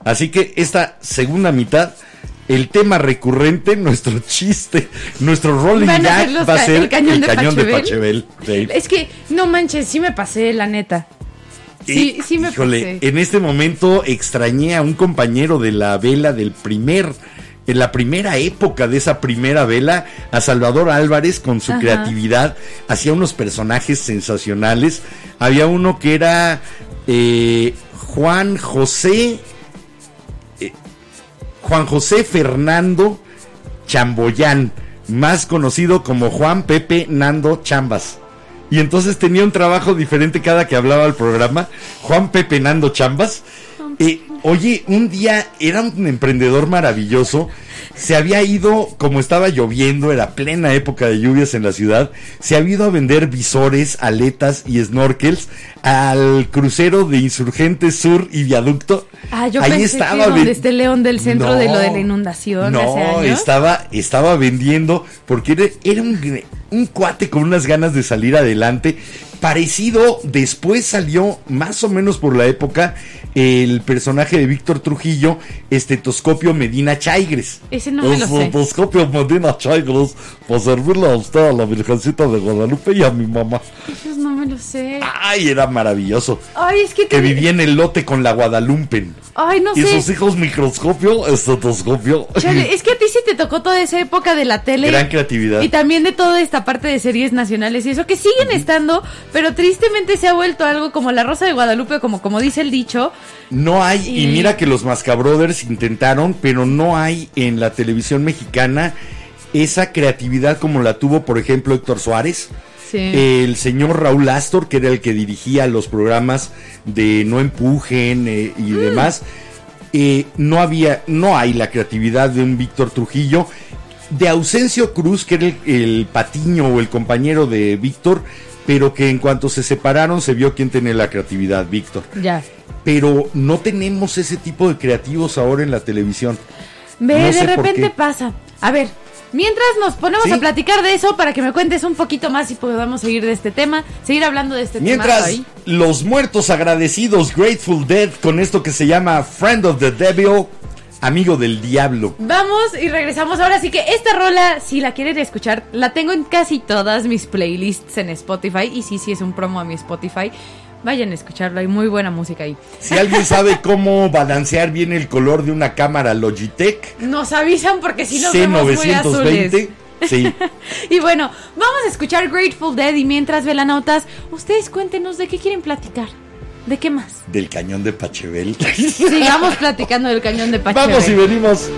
Así que esta segunda mitad el tema recurrente, nuestro chiste, nuestro rolling gag va a ser el cañón de. Sí. Es que, no manches, sí me pasé, la neta. Sí, Y, sí me híjole, pasé. en este momento extrañé a un compañero de la vela del primer, en la primera época de esa primera vela, a Salvador Álvarez con su Ajá. creatividad, hacía unos personajes sensacionales. Había uno que era eh, Juan José, eh, Juan José Fernando Chamboyán, más conocido como Juan Pepe Nando Chambas. Y entonces tenía un trabajo diferente cada que hablaba al programa. Juan Pepe Nando Chambas. Eh, oye, un día era un emprendedor maravilloso. Se había ido, como estaba lloviendo, era plena época de lluvias en la ciudad, se había ido a vender visores, aletas y snorkels al crucero de Insurgentes Sur y Viaducto. Ah, yo Ahí pensé estaba que donde el león del centro de lo de la inundación No, hace años. estaba, estaba vendiendo porque era, era un, un cuate con unas ganas de salir adelante. Parecido, después salió más o menos por la época el personaje de Víctor Trujillo, Estetoscopio Medina Chaigres. Ese no me lo sé. Estetoscopio Medina Chaigres, para servirle a usted, a la Virgencita de Guadalupe y a mi mamá. Esos no me lo sé. Ay, era maravilloso. Ay, es que Que vivía en el lote con la Guadalumpen. Ay, no Y sé. sus hijos microscopio, estetoscopio. Chale, (laughs) es que a ti sí te tocó toda esa época de la tele. Gran creatividad. Y también de toda esta parte de series nacionales y eso, que siguen estando, pero tristemente se ha vuelto algo como La Rosa de Guadalupe, como, como dice el dicho. No hay, y... Y- mira que los Mascabrothers intentaron, pero no hay en la televisión mexicana esa creatividad como la tuvo, por ejemplo, Héctor Suárez. Sí. El señor Raúl Astor, que era el que dirigía los programas de No Empujen eh, y demás, eh, no había, no hay la creatividad de un Víctor Trujillo. De Ausencio Cruz, que era el, el patiño o el compañero de Víctor, pero que en cuanto se separaron se vio quién tenía la creatividad, Víctor. ya. Pero no tenemos ese tipo de creativos ahora en la televisión. Ve, No de repente pasa. A ver, mientras nos ponemos Sí. a platicar de eso, para que me cuentes un poquito más y podamos seguir de este tema, seguir hablando de este tema. Mientras los muertos agradecidos, Grateful Dead, con esto que se llama Friend of the Devil, amigo del diablo. Vamos y regresamos. Ahora sí que esta rola, si la quieren escuchar, la tengo en casi todas mis playlists en Spotify. Y sí, sí, es un promo a mi Spotify. Vayan a escucharlo, hay muy buena música ahí. Si alguien sabe cómo balancear bien el color de una cámara Logitech Nos avisan porque si no vemos muy azules. C920, sí. (laughs) Y bueno, vamos a escuchar Grateful Dead y mientras velanautas, ustedes cuéntenos de qué quieren platicar. ¿De qué más? del cañón de Pachebel. (laughs) Sigamos platicando del cañón de Pachebel. Vamos y venimos.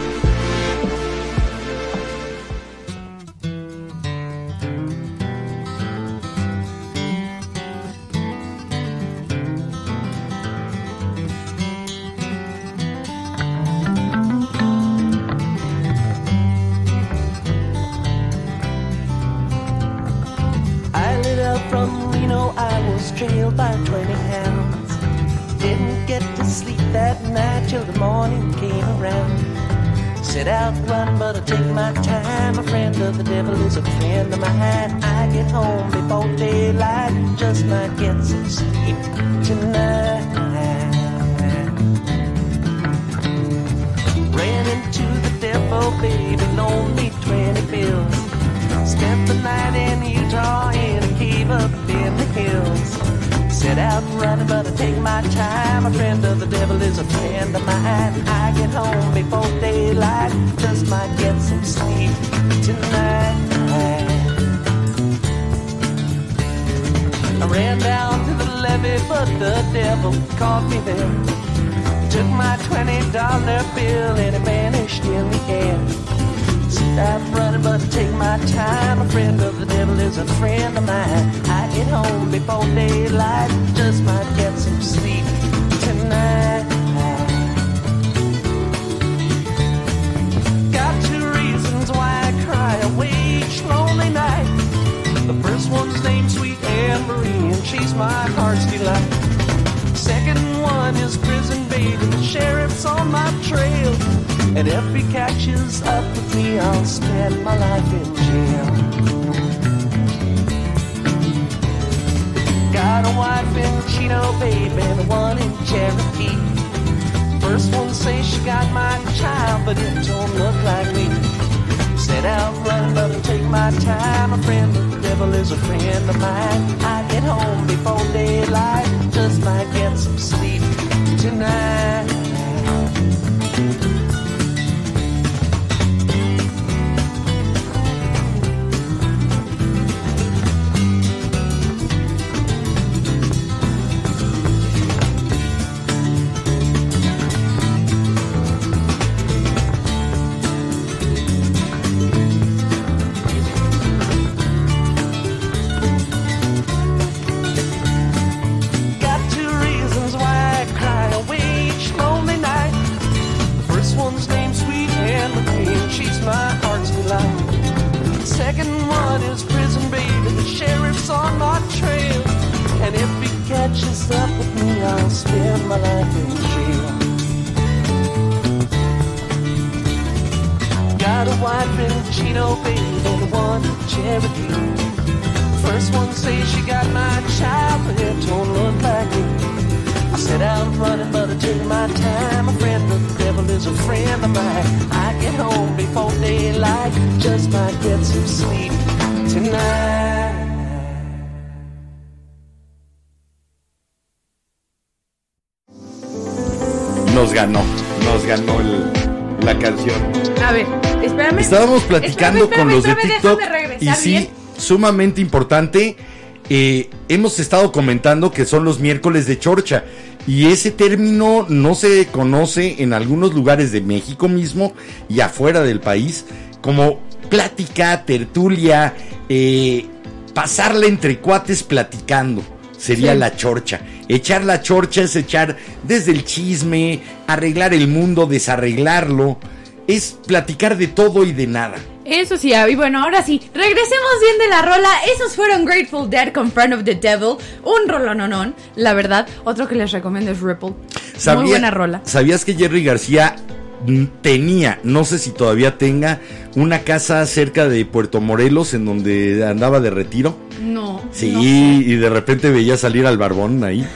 And she's my heart's delight. Second one is prison baby, the sheriff's on my trail. And if he catches up with me, I'll spend my life in jail. Got a wife in Chino, baby, and one in Cherokee. First one say she got my child, but it don't look like me. Set out running, but I take my time. A friend the devil is a friend of mine. I get home before daylight, just might get some sleep tonight. Platicando Espérame, con los de TikTok y sí, bien. sumamente importante. eh, hemos estado comentando que son los miércoles de chorcha y ese término no se conoce en algunos lugares de México mismo y afuera del país como plática, tertulia, eh, pasarla entre cuates platicando. Sería Sí. la chorcha. Echar la chorcha es echar desde el chisme, arreglar el mundo, desarreglarlo. Es platicar de todo y de nada. Eso sí, y bueno, ahora sí, regresemos bien de la rola. Esos fueron Grateful Dead con Front of the Devil. Un rolononón, la verdad. Otro que les recomiendo es Ripple. Muy buena rola. ¿Sabías que Jerry García tenía, no sé si todavía tenga, una casa cerca de Puerto Morelos en donde andaba de retiro? No. Sí, no sé. y de repente veía salir al barbón ahí.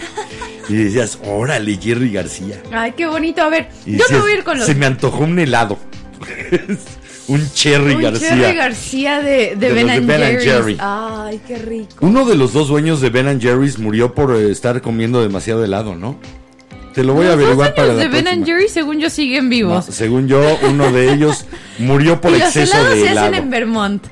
Y decías, órale, Jerry García. Ay, qué bonito. A ver, Y yo me decías, voy a ir con los. Se me antojó un helado. (laughs) un Cherry Un García. Cherry García de, de, De Ben, los de and and. Jerry. Ay, qué rico. Uno de los dos dueños de Ben Jerry's murió por eh, estar comiendo demasiado helado, ¿no? Te lo voy a Los averiguar para la de Ben and. Jerry, según yo, siguen No, vivos. según yo, uno de ellos murió por (laughs) y los exceso helados de se helado. hacen en Vermont,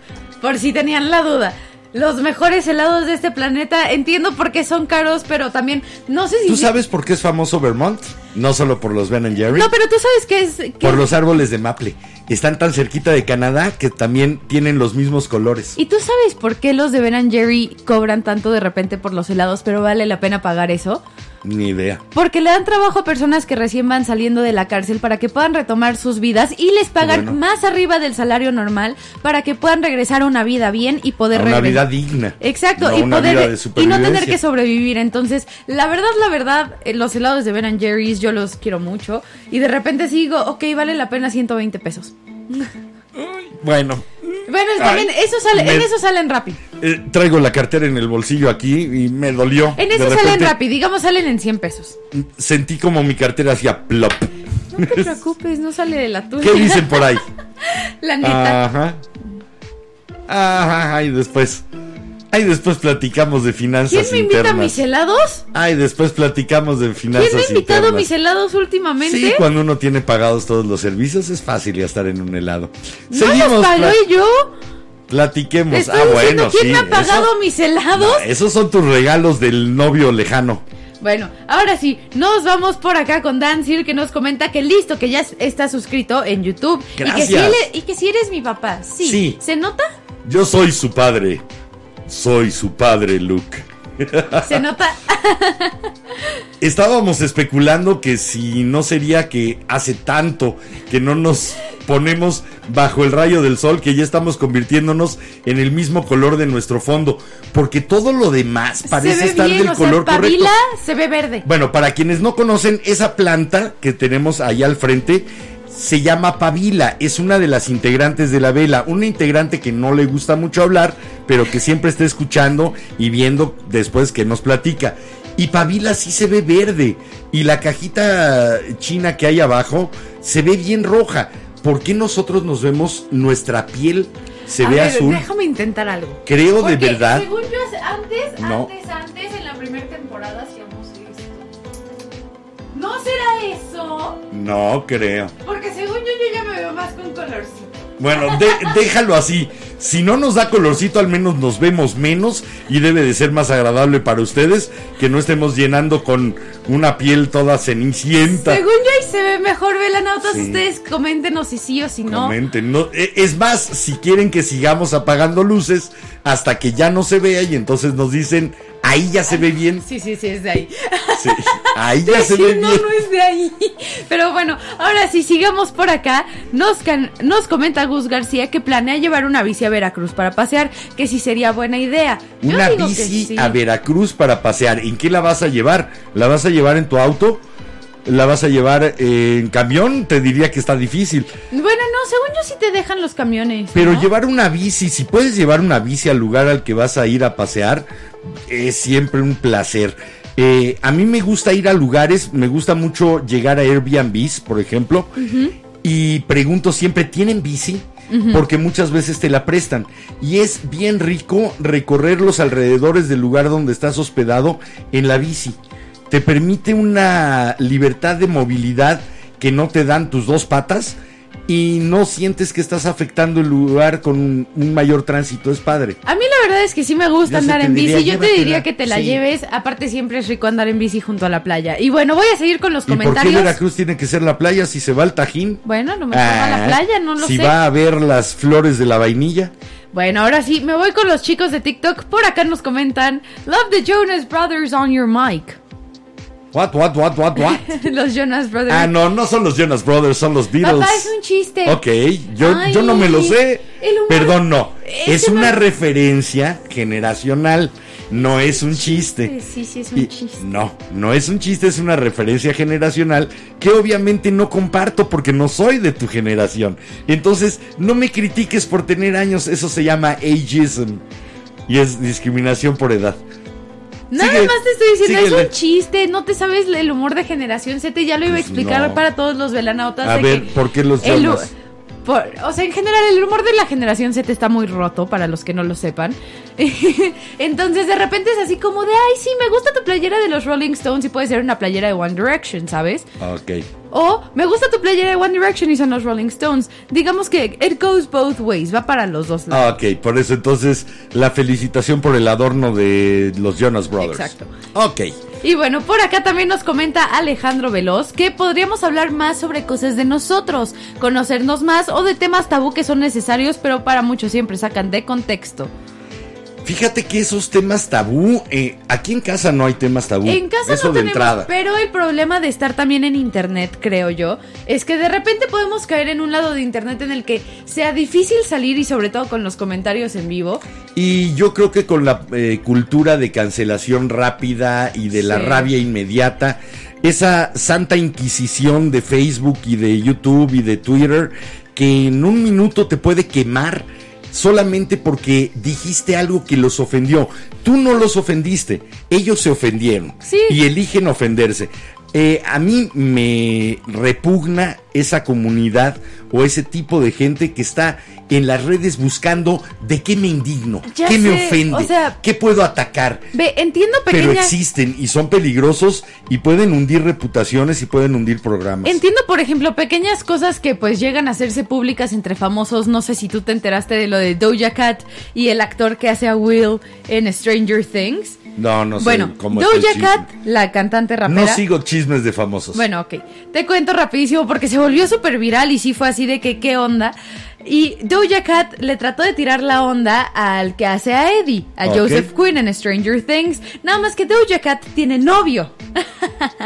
por si tenían la duda. Los mejores helados de este planeta, entiendo por qué son caros, pero también, no sé si... ¿Tú sabes por qué es famoso Vermont? No solo por los Ben Jerry, No, pero tú sabes que es... que- por los árboles de maple. Están tan cerquita de Canadá que también tienen los mismos colores. ¿Y tú sabes por qué los de Ben and Jerry cobran tanto de repente por los helados, pero vale la pena pagar eso? Ni idea. Porque le dan trabajo a personas que recién van saliendo de la cárcel para que puedan retomar sus vidas y les pagan Bueno. más arriba del salario normal para que puedan regresar a una vida bien y poder A una vida digna. Exacto, no y poder y no tener que sobrevivir. Entonces, la verdad, la verdad, eh, los helados de Ben and Jerry's yo los quiero mucho y de repente sí digo, ok, vale la pena 120 pesos. Bueno, Bueno, Ay, también eso sale, en eso salen rápido. eh, traigo la cartera en el bolsillo aquí y me dolió. En eso salen rápido, digamos salen en 100 pesos. Sentí como mi cartera hacía plop. No te preocupes, no sale de la tuya. ¿Qué dicen por ahí? (laughs) La neta. Ajá. Ajá, y después. Ay, después platicamos de finanzas ¿Quién me invita a internas. mis helados? Ay, después platicamos de finanzas ¿Quién me ha invitado a internas. mis helados últimamente? Sí, cuando uno tiene pagados todos los servicios es fácil gastar en un helado. ¿No los pagué yo? platiquemos. Estoy ah, bueno, quién sí. me ha pagado eso- mis helados. No, esos son tus regalos del novio lejano. Bueno, ahora sí, nos vamos por acá con Dan Sir que nos comenta que listo, que ya es- está suscrito en YouTube. Y que, si Gracias. y que si eres mi papá. Sí. Sí. ¿Se nota? Yo soy su padre. Soy su padre, Luke. ¿Se nota? (laughs) Estábamos especulando que si no sería que hace tanto que no nos ponemos bajo el rayo del sol que ya estamos convirtiéndonos en el mismo color de nuestro fondo, porque todo lo demás parece estar bien, del o sea, color correcto. se ve verde. Bueno, para quienes no conocen esa planta que tenemos ahí al frente, se llama pavila, es una de las integrantes de la vela, una integrante que no le gusta mucho hablar, pero que siempre está escuchando y viendo después que nos platica. Y Pavila sí se ve verde. Y la cajita china que hay abajo se ve bien roja. ¿Por qué nosotros nos vemos nuestra piel se A ve ver, azul? Déjame intentar algo. Creo de verdad. Según yo, antes, No. antes, antes, en la primera temporada. ¿No será eso? No creo. Porque según yo, yo ya me veo más con colorcito. Bueno, de- déjalo así. Si no nos da colorcito, al menos nos vemos menos y debe de ser más agradable para ustedes que no estemos llenando con una piel toda cenicienta. Según yo, ahí se ve mejor, velanautas. Sí. Ustedes coméntenos si sí o si no. Comenten, no, e- es más, si quieren que sigamos apagando luces hasta que ya no se vea y entonces nos dicen, ahí ya se ve bien. Sí, sí, sí, es de ahí. Sí, ahí ya (laughs) se Sí, ve no, bien. no es de ahí. Pero bueno, ahora sí, sigamos por acá. Nos, can- nos comenta Gus García que planea llevar una bici a Veracruz para pasear, que sí sería buena idea. Yo Una bici a Veracruz para pasear. ¿En qué la vas a llevar? ¿La vas a llevar en tu auto? ¿La vas a llevar eh, en camión? Te diría que está difícil. Bueno, no, según yo sí te dejan los camiones. Pero ¿no? llevar una bici, si puedes llevar una bici al lugar al que vas a ir a pasear, es siempre un placer. Eh, a mí me gusta ir a lugares, me gusta mucho llegar a Airbnbs, por ejemplo, y pregunto siempre, ¿tienen bici? Porque muchas veces te la prestan. Y es bien rico recorrer los alrededores del lugar donde estás hospedado en la bici. Te permite una libertad de movilidad que no te dan tus dos patas y no sientes que estás afectando el lugar con un, un mayor tránsito. Es padre. A mí la verdad es que sí me gusta Yo andar en bici. Yo te diría que te la Sí. lleves. Aparte siempre es rico andar en bici junto a la playa. Y bueno, voy a seguir con los ¿Y por qué comentarios. Veracruz tiene que ser la playa si se va al Tajín? Bueno, no me a la Ah, playa, no lo si sé. va a ver las flores de la vainilla. Bueno, ahora sí, me voy con los chicos de TikTok. Por acá nos comentan, Love the Jonas Brothers on your mic. What, what, what, what, what? (laughs) los Jonas Brothers. ah, no, no son los Jonas Brothers, son los Beatles. Papá, es un chiste. Ok, yo, Ay, yo no me lo sé. Perdón, no. Es una referencia generacional, no es un chiste. Sí, sí, es un Y- chiste. No, no es un chiste, es una referencia generacional que obviamente no comparto porque no soy de tu generación. Entonces, no me critiques por tener años, eso se llama ageism y es discriminación por edad. Nada Sigue, más te estoy diciendo, síguele. es un chiste, no te sabes el humor de generación Z, ya lo iba a Pues explicar no. para todos los velanautas. A de ver, que ¿por qué los el Jonas? Por- o sea, en general el humor de la generación Z está muy roto, para los que no lo sepan. (laughs) Entonces de repente es así como de, ay, sí, me gusta tu playera de los Rolling Stones y puede ser una playera de One Direction, ¿sabes? Ok. O me gusta tu playera de One Direction y son los Rolling Stones. Digamos que it goes both ways, va para los dos lados. Ok, por eso entonces la felicitación por el adorno de los Jonas Brothers. Exacto. Ok. Y bueno, por acá también nos comenta Alejandro Veloz que podríamos hablar más sobre cosas de nosotros, conocernos más o de temas tabú que son necesarios, pero para muchos siempre sacan de contexto. Fíjate que esos temas tabú, eh, aquí en casa no hay temas tabú. En casa eso no de tenemos, entrada. pero el problema de estar también en internet, creo yo, es que de repente podemos caer en un lado de internet en el que sea difícil salir y sobre todo con los comentarios en vivo. Y yo creo que con la eh, cultura de cancelación rápida y de la rabia inmediata, esa santa inquisición de Facebook y de YouTube y de Twitter, que en un minuto te puede quemar solamente porque dijiste algo que los ofendió. Tú no los ofendiste, ellos se ofendieron Sí. y eligen ofenderse. Eh, a mí me repugna esa comunidad o ese tipo de gente que está en las redes buscando de qué me indigno, Ya qué me ofende, o sea- qué puedo atacar. Ve, entiendo Pero pequeña... existen y son peligrosos y pueden hundir reputaciones y pueden hundir programas. Entiendo, por ejemplo, pequeñas cosas que pues llegan a hacerse públicas entre famosos. No sé si tú te enteraste de lo de Doja Cat y el actor que hace a Will en Stranger Things. no, no sé bueno, cómo Doja. Cat, la cantante rapera. No sigo chismes de famosos. Bueno, ok. Te cuento rapidísimo porque se volvió súper viral y sí fue así de que qué onda. Y Doja Cat le trató de tirar la onda al que hace a Eddie, a. Joseph Quinn en Stranger Things. Nada más que Doja Cat tiene novio.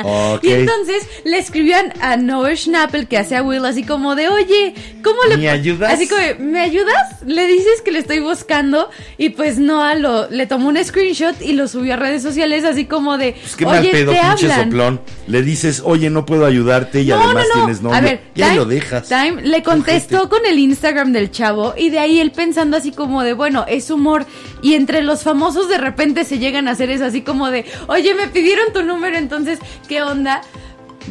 Ok. (laughs) Y entonces le escribían a Noah Schnapp, el que hace a Will, así como de, oye, ¿cómo le... ¿Me ayudas? Así como, de, ¿me ayudas? Le dices que le estoy buscando y pues Noah lo, le tomó un screenshot y lo subió a redes sociales así como de, Pues mal oye, pedo, te hablan. soplón. Le dices, oye, no puedo ayudarte y además tienes novio. A ver, ya Time, lo dejas. Time le contestó con el Instagram Instagram del chavo y de ahí él pensando así como de, bueno, es humor. Y entre los famosos de repente se llegan a hacer eso así como de, oye, me pidieron tu número, entonces, ¿qué onda?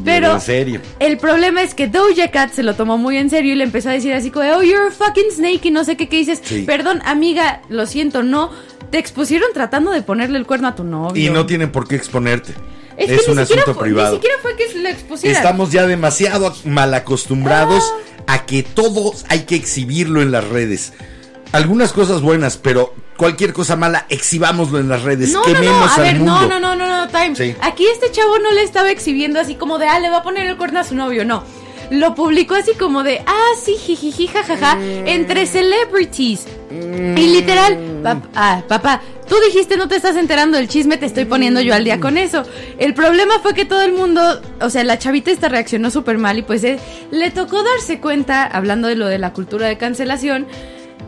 Pero en serio. el problema es que Doja Cat se lo tomó muy en serio y le empezó a decir así como, oh, you're a fucking snake y no sé qué, qué dices. Sí. Perdón, amiga, lo siento, no. Te expusieron tratando de ponerle el cuerno a tu novio. Y no tienen por qué exponerte. Es, Es, que un asunto fue, privado. Ni siquiera fue que lo expusieran. Estamos ya demasiado mal acostumbrados Ah. a que todo hay que exhibirlo en las redes. Algunas cosas buenas, pero cualquier cosa mala, exhibámoslo en las redes. No, no, no, Quememos a al ver, mundo. no, no, no, no, no, time. Sí. Aquí este chavo no le estaba exhibiendo así como de, ah, le va a poner el cuerno a su novio, no. Lo publicó así como de, ah, sí, jijiji, jajaja, entre celebrities. Y literal, pap- ah, papá, tú dijiste no te estás enterando del chisme, te estoy poniendo yo al día con eso. El problema fue que todo el mundo, o sea, la chavita esta reaccionó súper mal y pues eh, le tocó darse cuenta, hablando de lo de la cultura de cancelación,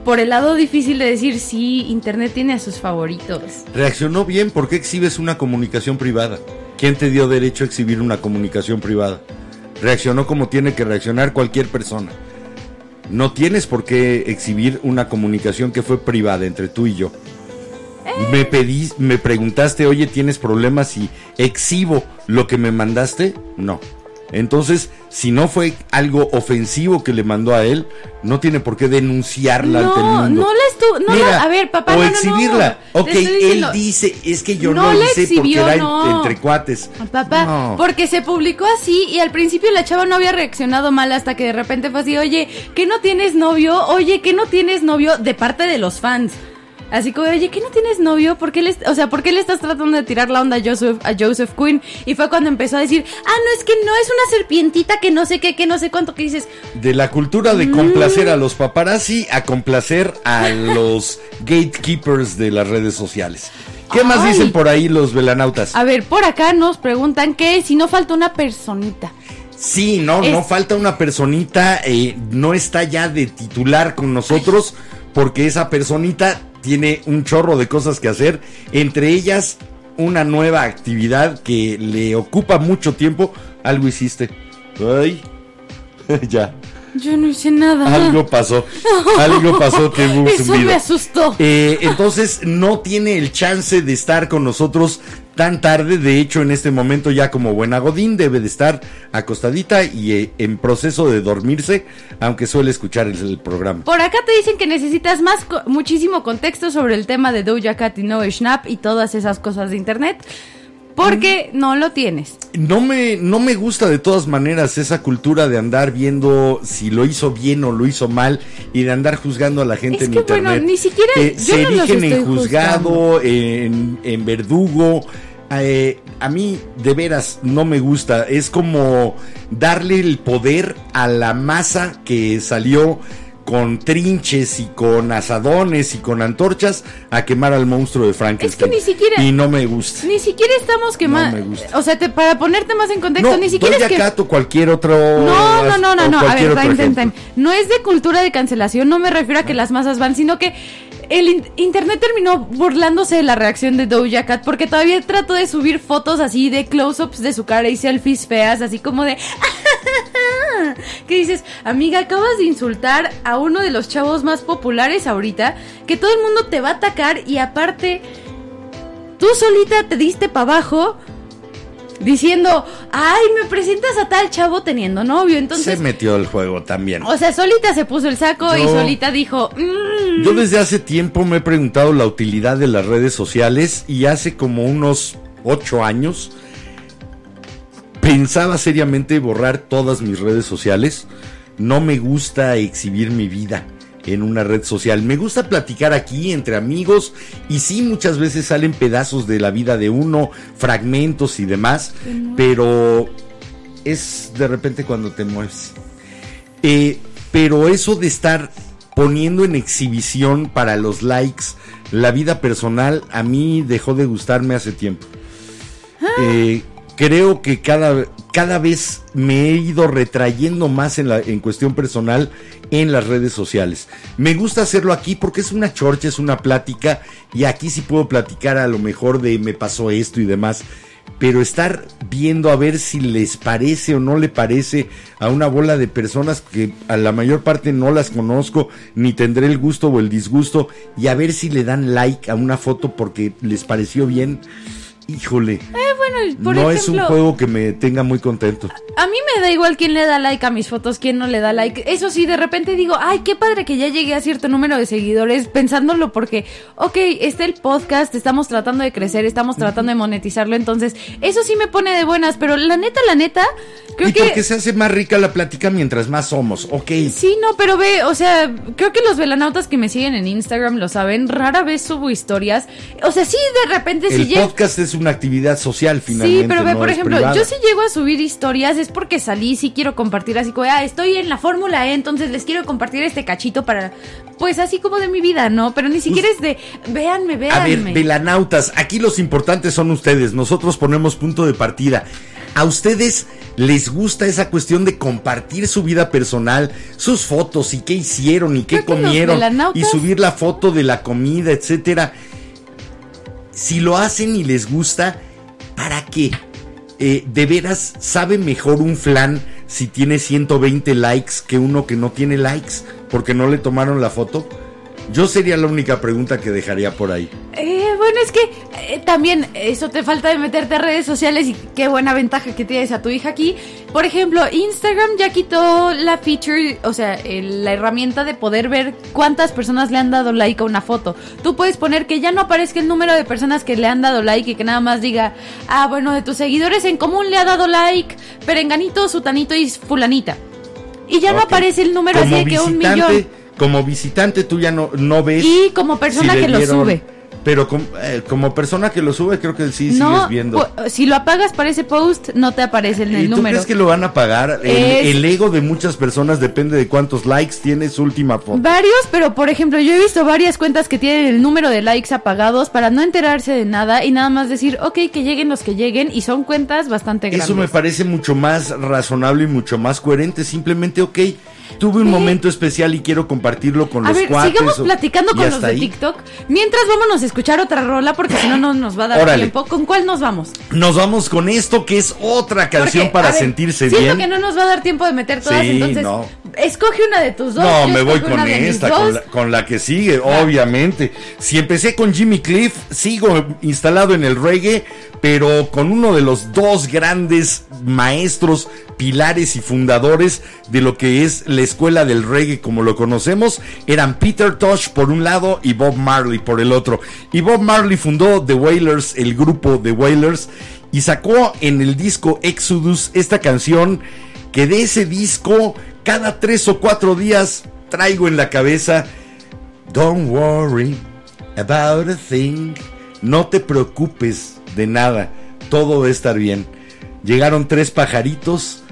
por el lado difícil de decir, sí, Internet tiene a sus favoritos. Reaccionó bien, ¿por qué exhibes una comunicación privada? ¿Quién te dio derecho a exhibir una comunicación privada? Reaccionó como tiene que reaccionar cualquier persona. No tienes por qué exhibir una comunicación que fue privada entre tú y yo. Me pedí, me preguntaste, oye, ¿tienes problemas si exhibo lo que me mandaste? No. Entonces, si no fue algo ofensivo que le mandó a él, no tiene por qué denunciarla ante el No, mundo. no la estuvo. No Mira, la, a ver, papá, o no, no, no. exhibirla. Te Ok, él dice, es que yo No no, la hice porque era en- no. entre cuates. Papá, No. porque se publicó así y al principio la chava no había reaccionado mal hasta que de repente fue así, oye, ¿que no tienes novio? Oye, ¿que no tienes novio? De parte de los fans. Así como, oye, ¿que no tienes novio? ¿Por qué le, o sea, ¿por qué le estás tratando de tirar la onda a Joseph, a Joseph Quinn? Y fue cuando empezó a decir, ah, no, es que no, es una serpientita que no sé qué, que no sé cuánto, que dices, De la cultura de complacer a los paparazzi a complacer a (laughs) los gatekeepers de las redes sociales. ¿Qué más dicen por ahí los velanautas? a ver, por acá nos preguntan que si no falta una personita. Sí, no, Es- no falta una personita, eh, no está ya de titular con nosotros, porque esa personita tiene un chorro de cosas que hacer, entre ellas una nueva actividad que le ocupa mucho tiempo. Algo hiciste. Ay, (laughs) ya, Yo no hice nada. algo pasó, (laughs) algo pasó que Eso me asustó. Eh, entonces no tiene el chance de estar con nosotros tan tarde. De hecho, en este momento ya como buena Godín debe de estar acostadita y eh, en proceso de dormirse, aunque suele escuchar el, el programa. Por acá te dicen que necesitas más, co- muchísimo contexto sobre el tema de Doja Cat y Noah Schnapp y todas esas cosas de internet. Porque no lo tienes. No me, no me gusta de todas maneras esa cultura de andar viendo si lo hizo bien o lo hizo mal y de andar juzgando a la gente Es en que, bueno, internet. ni siquiera- Eh, yo se no los erigen en juzgado, en, en verdugo. Eh, a mí de veras no me gusta. Es como darle el poder a la masa que salió con trinches y con asadones y con antorchas a quemar al monstruo de Frankenstein. ni siquiera- Y no me gusta. Ni siquiera estamos quemando. me gusta. o sea, te- para ponerte más en contexto, No, ni siquiera Doja es que. Cualquier otro. No, no, no, no, no. A ver, time, time, time. No es de cultura de cancelación, no me refiero a que las masas van, sino que el in- internet terminó burlándose de la reacción de Doja Cat porque todavía trató de subir fotos así de close-ups de su cara y selfies feas, así como de. (laughs) que dices, amiga, acabas de insultar a uno de los chavos más populares ahorita, que todo el mundo te va a atacar y aparte, tú solita te diste para abajo. Diciendo, ay, me presentas a tal chavo teniendo novio. Entonces, se metió el juego también. o sea, solita se puso el saco y solita dijo, "Mm". Yo desde hace tiempo me he preguntado la utilidad de las redes sociales y hace como unos ocho años pensaba seriamente borrar todas mis redes sociales. No me gusta exhibir mi vida en una red social. Me gusta platicar aquí entre amigos y sí muchas veces salen pedazos de la vida de uno, fragmentos y demás, pero es de repente cuando te mueves. Eh, pero eso de estar poniendo en exhibición para los likes la vida personal, a mí dejó de gustarme hace tiempo. Eh, creo que cada, cada vez me he ido retrayendo más en, la, en cuestión personal en las redes sociales. Me gusta hacerlo aquí porque es una chorcha, es una plática y aquí sí puedo platicar a lo mejor de me pasó esto y demás. pero estar viendo a ver si les parece o no le parece a una bola de personas que a la mayor parte no las conozco, ni tendré el gusto o el disgusto, y a ver si le dan like a una foto porque les pareció bien. Híjole, Eh, por no ejemplo, es un juego que me tenga muy contento. a mí me da igual quién le da like a mis fotos, quién no le da like. Eso sí, de repente digo, ay, qué padre que ya llegué a cierto número de seguidores, pensándolo porque, ok, está el podcast, estamos tratando de crecer, estamos tratando de monetizarlo, entonces, eso sí me pone de buenas, pero la neta, la neta, creo y que... porque se hace más rica la plática mientras más somos, ok. Sí, no, pero ve, o sea, creo que los velanautas que me siguen en Instagram lo saben, rara vez subo historias. O sea, sí, de repente si El podcast es una actividad social finalmente. Sí, pero ve, no por ejemplo, privada. yo sí llego a subir historias, es porque salí, sí quiero compartir así como, ah, estoy en la Fórmula E, entonces les quiero compartir este cachito para, pues así como de mi vida, ¿no? Pero ni siquiera es de, véanme, A ver, véanme. velanautas, aquí los importantes son ustedes. Nosotros ponemos punto de partida. ¿A ustedes les gusta esa cuestión de compartir su vida personal, sus fotos y qué hicieron y qué comieron y subir la foto de la comida, etcétera? Si lo hacen y les gusta, ¿para qué? Eh, de veras sabe mejor un flan si tiene 120 likes que uno que no tiene likes porque no le tomaron la foto. Yo sería la única pregunta que dejaría por ahí. Eh, bueno, es que eh, también eso te falta de meterte a redes sociales y qué buena ventaja que tienes a tu hija aquí. Por ejemplo, Instagram ya quitó la feature, o sea, el- la herramienta de poder ver cuántas personas le han dado like a una foto. Tú puedes poner que ya no aparezca el número de personas que le han dado like y que nada más diga, ah, bueno, de tus seguidores en común le ha dado like Perenganito, Sutanito y Fulanita. Y ya no aparece el número así de que un millón. Como visitante tú ya no, no ves. Y como persona que lo sube. Pero com- eh, como persona que lo sube, creo que sí no, sigues viendo. pu- si lo apagas para ese post, no te aparece en ¿Y el tú número. crees que lo van a pagar? El, Es- el ego de muchas personas depende de cuántos likes tiene su última foto. Varios, pero por ejemplo, yo he visto varias cuentas que tienen el número de likes apagados para no enterarse de nada y nada más decir, ok, que lleguen los que lleguen y son cuentas bastante grandes. Eso me parece mucho más razonable y mucho más coherente. Simplemente, ok, tuve un Eh. momento especial y quiero compartirlo con A los ver, cuates. sigamos o- platicando y con los de ahí. TikTok. Mientras vámonos escuchar otra rola porque si no, no nos va a dar Órale. tiempo. ¿Con cuál nos vamos? Nos vamos con esto que es otra canción Porque, para ver, sentirse siento bien. que no nos va a dar tiempo de meter todas, Sí, entonces no. escoge una de tus dos. No, me voy con esta, con la, con la que sigue, obviamente. Si empecé con Jimmy Cliff, sigo instalado en el reggae, pero con uno de los dos grandes maestros, pilares y fundadores de lo que es la escuela del reggae como lo conocemos, eran Peter Tosh por un lado y Bob Marley por el otro. Y Bob Marley fundó The Wailers, el grupo The Wailers, y sacó en el disco Exodus esta canción que de ese disco cada tres o cuatro días traigo en la cabeza Don't worry about a thing. No te preocupes de nada. Todo va a estar bien. Llegaron tres pajaritos,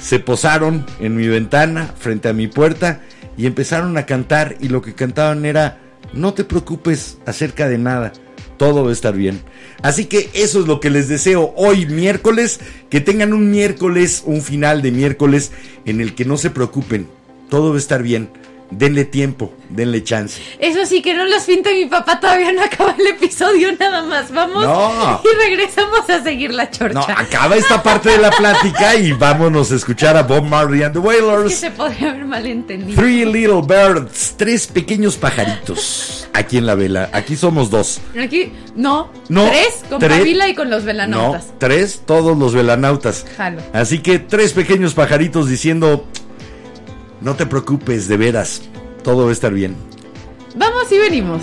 se posaron en mi ventana, frente a mi puerta, y empezaron a cantar. Y lo que cantaban era: No te preocupes acerca de nada. Todo va a estar bien. Así que eso es lo que les deseo hoy miércoles. Que tengan un miércoles, un final de miércoles en el que no se preocupen. Todo va a estar bien. Denle tiempo, denle chance. Eso sí, que no los pinte mi papá, todavía no acaba el episodio, nada más. Vamos No. y regresamos a seguir la chorcha. No, acaba esta parte de la plática y vámonos a escuchar a Bob Marley and the que Wailers. se podría haber malentendido. Three Little Birds, tres pequeños pajaritos. Aquí en la vela, aquí somos dos. Aquí, no, No, tres con tres. Pavila y con los No, velanautas. tres, todos los velanautas. Jalo. Así que tres pequeños pajaritos diciendo, no te preocupes, de veras, todo va a estar bien. Vamos y venimos.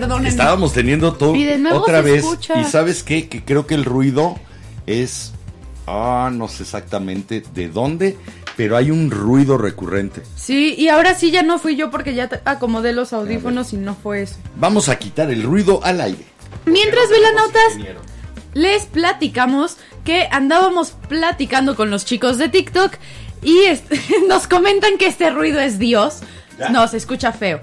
Perdónenme. Estábamos teniendo todo otra se vez. escucha. Y sabes qué? Que creo que el ruido es. Ah, no sé exactamente de dónde, pero hay un ruido recurrente. Sí, y ahora sí ya no fui yo porque ya acomodé los audífonos y no fue eso. Vamos a quitar el ruido al aire. Mientras, velanautas, les platicamos que andábamos platicando con los chicos de TikTok y (laughs) nos comentan que este ruido es Dios. ¿Ya? No, se escucha feo.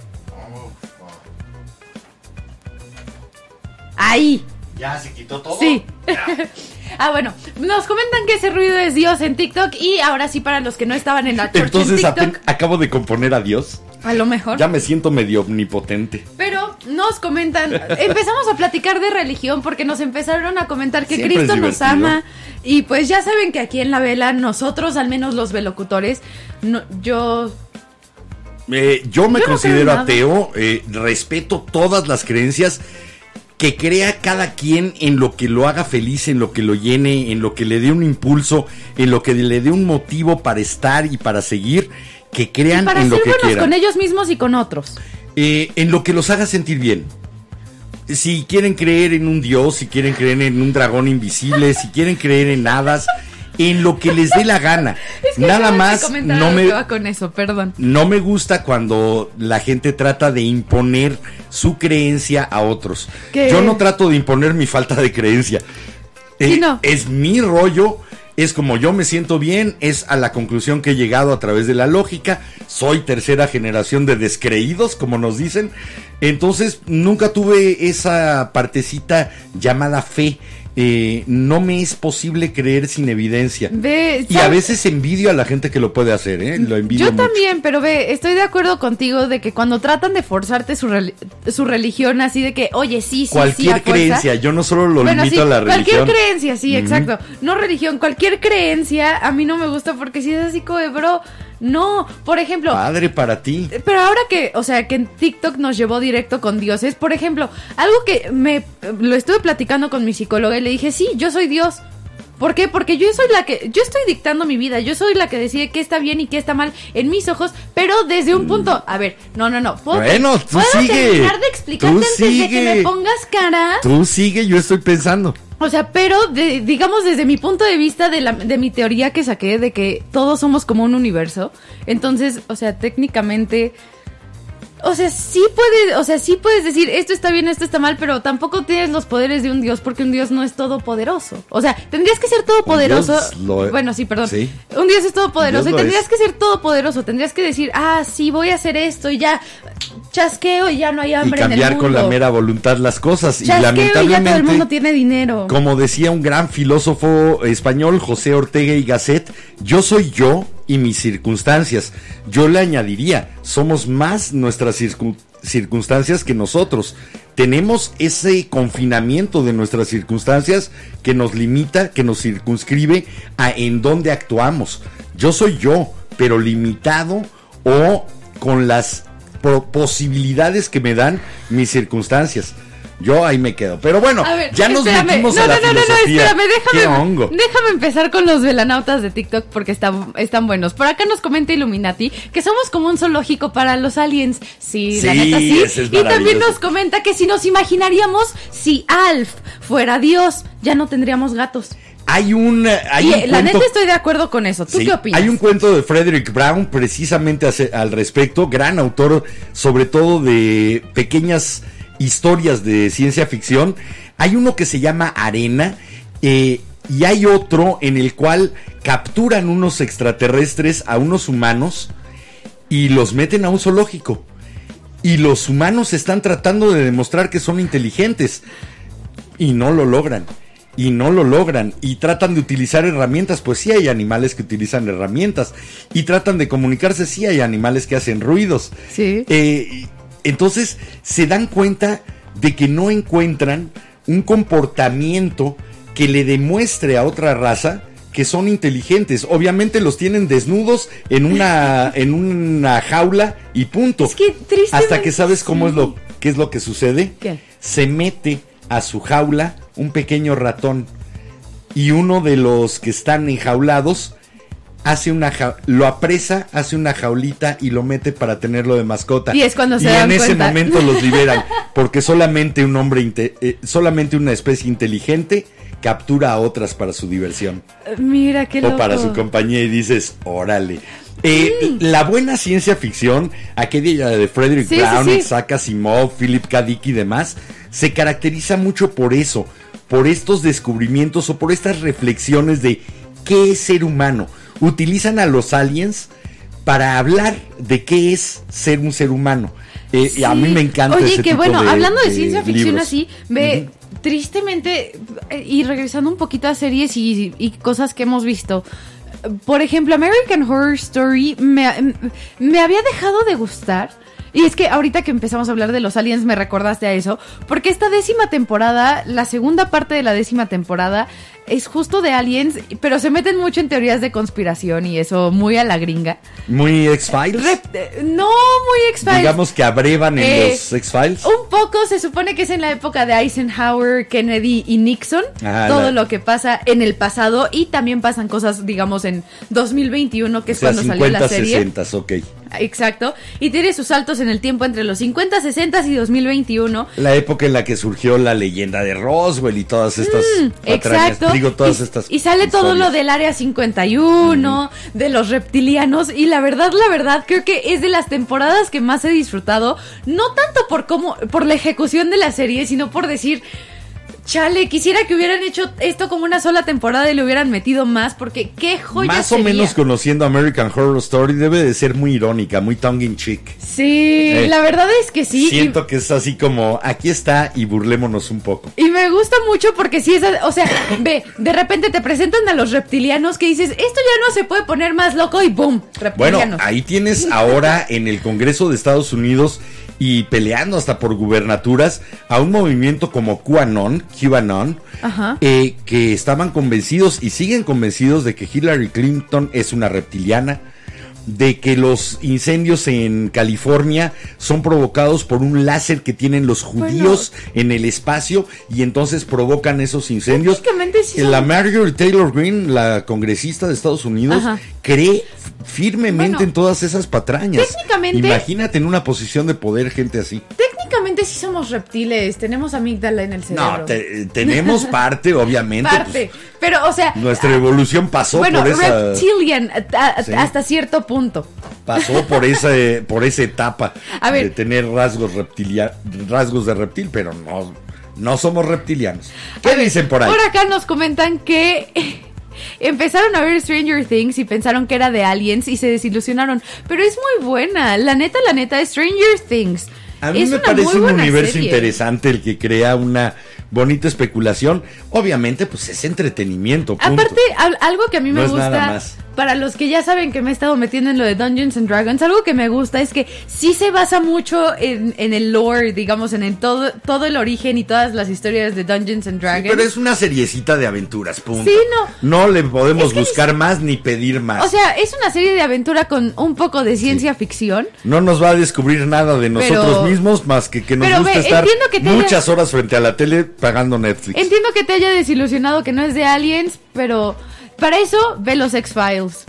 Ahí, ¿Ya se quitó todo? sí. (laughs) ah, bueno, nos comentan que ese ruido es Dios en TikTok y ahora sí para los que no estaban en la church Entonces en apen- TikTok, acabo de componer a Dios. a lo mejor. Ya me siento medio omnipotente. Pero nos comentan, empezamos a platicar de religión porque nos empezaron a comentar que Siempre Cristo nos ama y pues ya saben que aquí en la vela nosotros, al menos los velocutores, no, yo Eh, yo me Yo considero ateo, eh, respeto todas las creencias, que crea cada quien en lo que lo haga feliz, en lo que lo llene, en lo que le dé un impulso, en lo que le dé un motivo para estar y para seguir, que crean para en ser lo que buenos quieran. con ellos mismos y con otros. Eh, en lo que los haga sentir bien. Si quieren creer en un dios, si quieren creer en un dragón invisible, si quieren creer en hadas, en lo que les dé la gana. (laughs) Es que Nada más no me que va con eso, perdón. no me gusta cuando la gente trata de imponer su creencia a otros. ¿Qué? Yo no trato de imponer mi falta de creencia. Eh, no. Es mi rollo, es como yo me siento bien, es a la conclusión que he llegado a través de la lógica. Soy tercera generación de descreídos, como nos dicen. Entonces, nunca tuve esa partecita llamada fe. Eh, no me es posible creer sin evidencia. Ve, Y a veces envidio a la gente que lo puede hacer, ¿eh? Lo envidio Yo mucho. también, pero ve, estoy de acuerdo contigo de que cuando tratan de forzarte su, su religión, así de que, oye, sí, sí, cualquier fuerza. creencia, yo no solo lo Bueno, limito sí, a la cualquier religión. creencia, sí, exacto. No religión, cualquier creencia a mí no me gusta porque si es así como de, bro, no. Por ejemplo, Padre para ti. pero ahora que, o sea, que en TikTok nos llevó directo con dioses, por ejemplo, algo que me lo estuve platicando con mi psicóloga y le dije, sí, yo soy Dios. ¿Por qué? Porque yo soy la que, yo estoy dictando mi vida, yo soy la que decide qué está bien y qué está mal en mis ojos, pero desde un punto, a ver, no, no, no, ¿puedo, Bueno, tú ¿puedo sigue. terminar de explicarte antes de que me pongas cara? Tú sigue, yo estoy pensando. O sea, pero de- digamos desde mi punto de vista de, la, de mi teoría que saqué de que todos somos como un universo, entonces, o sea, técnicamente, o sea, sí puedes, o sea, sí puedes decir esto está bien, esto está mal, pero tampoco tienes los poderes de un dios porque un dios no es todopoderoso. O sea, tendrías que ser todopoderoso. lo- Bueno, sí, perdón. sí. Un dios es todopoderoso Dios y tendrías es. que ser todopoderoso, tendrías que decir, ah, sí, voy a hacer esto y ya chasqueo y ya no hay Y hambre en el cambiar mundo. con la mera voluntad las cosas. Y Chasqueo y ya todo el lamentablemente, mundo tiene dinero. como decía un gran filósofo español, José Ortega y Gasset, yo soy yo y mis circunstancias. Yo le añadiría, somos más nuestras circun- circunstancias que nosotros. Tenemos ese confinamiento de nuestras circunstancias que nos limita, que nos circunscribe a en dónde actuamos. Yo soy yo, pero limitado o con las posibilidades que me dan mis circunstancias. Yo ahí me quedo. Pero bueno, ver, ya nos espérame. metimos no, a la no, no, no, no, filosofía. espérame, déjame, ¿Qué hongo? déjame empezar con los velanautas de TikTok porque están, están buenos. Por acá nos comenta Illuminati que somos como un zoológico para los aliens. Sí, la neta sí. es y también nos comenta que si nos imaginaríamos si Alf fuera Dios, ya no tendríamos gatos. Hay un. Hay y un eh, la cuento- neta estoy de acuerdo con eso. ¿Tú Sí, qué opinas? Hay un cuento de Frederick Brown precisamente hace- al respecto, gran autor sobre todo de pequeñas historias de ciencia ficción. Hay uno que se llama Arena eh, y hay otro en el cual capturan unos extraterrestres a unos humanos y los meten a un zoológico. Y los humanos están tratando de demostrar que son inteligentes y no lo logran. Y no lo logran. Y tratan de utilizar herramientas. Pues sí hay animales que utilizan herramientas. Y tratan de comunicarse. Sí hay animales que hacen ruidos. Sí. Eh, entonces se dan cuenta de que no encuentran un comportamiento que le demuestre a otra raza que son inteligentes. Obviamente los tienen desnudos en una (laughs) en una jaula y punto. Es que Hasta que sabes cómo es lo qué es lo que sucede. ¿Qué? Se mete a su jaula un pequeño ratón y uno de los que están enjaulados hace una ja- lo apresa, hace una jaulita y lo mete para tenerlo de mascota. Y es cuando se Y dan en ese momento los (laughs) liberan, porque solamente un hombre eh, solamente una especie inteligente captura a otras para su diversión Mira qué loco. o para su compañía y dices, órale. Eh, La buena ciencia ficción, aquella de Frederick sí, Brown, sí. Isaac Asimov, Philip K. Dick y demás, se caracteriza mucho por eso, por estos descubrimientos o por estas reflexiones de qué es ser humano. Utilizan a los aliens para hablar de qué es ser un ser humano. Eh, y a mí me encanta Oye, ese que tipo bueno, de- hablando de, de ciencia ficción libros. así, ve, tristemente, eh, y regresando un poquito a series y, y cosas que hemos visto. Por ejemplo, American Horror Story me, me había dejado de gustar. Y es que ahorita que empezamos a hablar de los aliens me recordaste a eso, porque esta décima temporada, la segunda parte de la décima temporada, es justo de aliens, pero se meten mucho en teorías de conspiración y eso muy a la gringa. Muy X-Files. Eh, no muy X-Files. Digamos que abrevan en Eh, los X-Files. Un poco, se supone que es en la época de Eisenhower, Kennedy y Nixon. Todo la- lo que pasa en el pasado y también pasan cosas, digamos, en 2021, que O es sea, cuando salió la 50, serie. 60, ok. Exacto. Y tiene sus saltos en el tiempo entre los 50, 60 y 2021. La época en la que surgió la leyenda de Roswell y todas estas. Mm, Exacto. Digo, todas y, estas y sale todo lo del área 51, de los reptilianos. Y la verdad, la verdad, creo que es de las temporadas que más he disfrutado. No tanto por cómo, por la ejecución de la serie, sino por decir. Chale, quisiera que hubieran hecho esto como una sola temporada y le hubieran metido más, porque qué joya Más o menos conociendo American Horror Story debe de ser muy irónica, muy tongue in cheek. Sí, Eh, la verdad es que sí. y- Siento que es así como, aquí está y burlémonos un poco. Y me gusta mucho porque si es, o sea, ve, de repente te presentan a los reptilianos que dices, esto ya no se puede poner más loco y boom, Bueno, reptilianos. ahí tienes ahora en el Congreso de Estados Unidos y peleando hasta por gubernaturas a un movimiento como QAnon, QAnon, eh, que estaban convencidos y siguen convencidos de que Hillary Clinton es una reptiliana, de que los incendios en California son provocados por un láser que tienen los judíos en el espacio y entonces provocan esos incendios. Técnicamente sí La Marjorie Taylor Greene, la congresista de Estados Unidos, Ajá. cree firmemente Bueno, en todas esas patrañas. técnicamente- Imagínate en una posición de poder gente así. Técnicamente sí somos reptiles, tenemos amígdala en el cerebro. No, te- tenemos (laughs) parte, obviamente. Parte. Pero, o sea. pues, nuestra evolución pasó bueno, por esa. reptilian a- a- Sí. hasta cierto punto. Pasó por esa, (laughs) por esa etapa A ver. de tener rasgos reptilia, rasgos de reptil, pero no, no somos reptilianos. ¿Qué ver, dicen por ahí? Por acá nos comentan que (laughs) empezaron a ver Stranger Things y pensaron que era de aliens y se desilusionaron. Pero es muy buena. La neta, la neta, Stranger Things. A mí es me parece un universo serie. interesante el que crea una bonita especulación. Obviamente, pues es entretenimiento. punto. Aparte, al- algo que a mí me No es gusta. nada más. Para los que ya saben que me he estado metiendo en lo de Dungeons and Dragons, algo que me gusta es que sí se basa mucho en, en el lore, digamos, en el todo, todo el origen y todas las historias de Dungeons and Dragons. Pero es una seriecita de aventuras, punto. Sí, no. No le podemos Es que buscar más ni pedir más. O sea, es una serie de aventura con un poco de ciencia ficción. no nos va a descubrir nada de nosotros Pero- mismos más que que nos Pero gusta ve, estar entiendo que muchas horas frente a la tele pagando Netflix. Entiendo que te haya desilusionado que no es de Aliens, pero para eso ve los X-Files.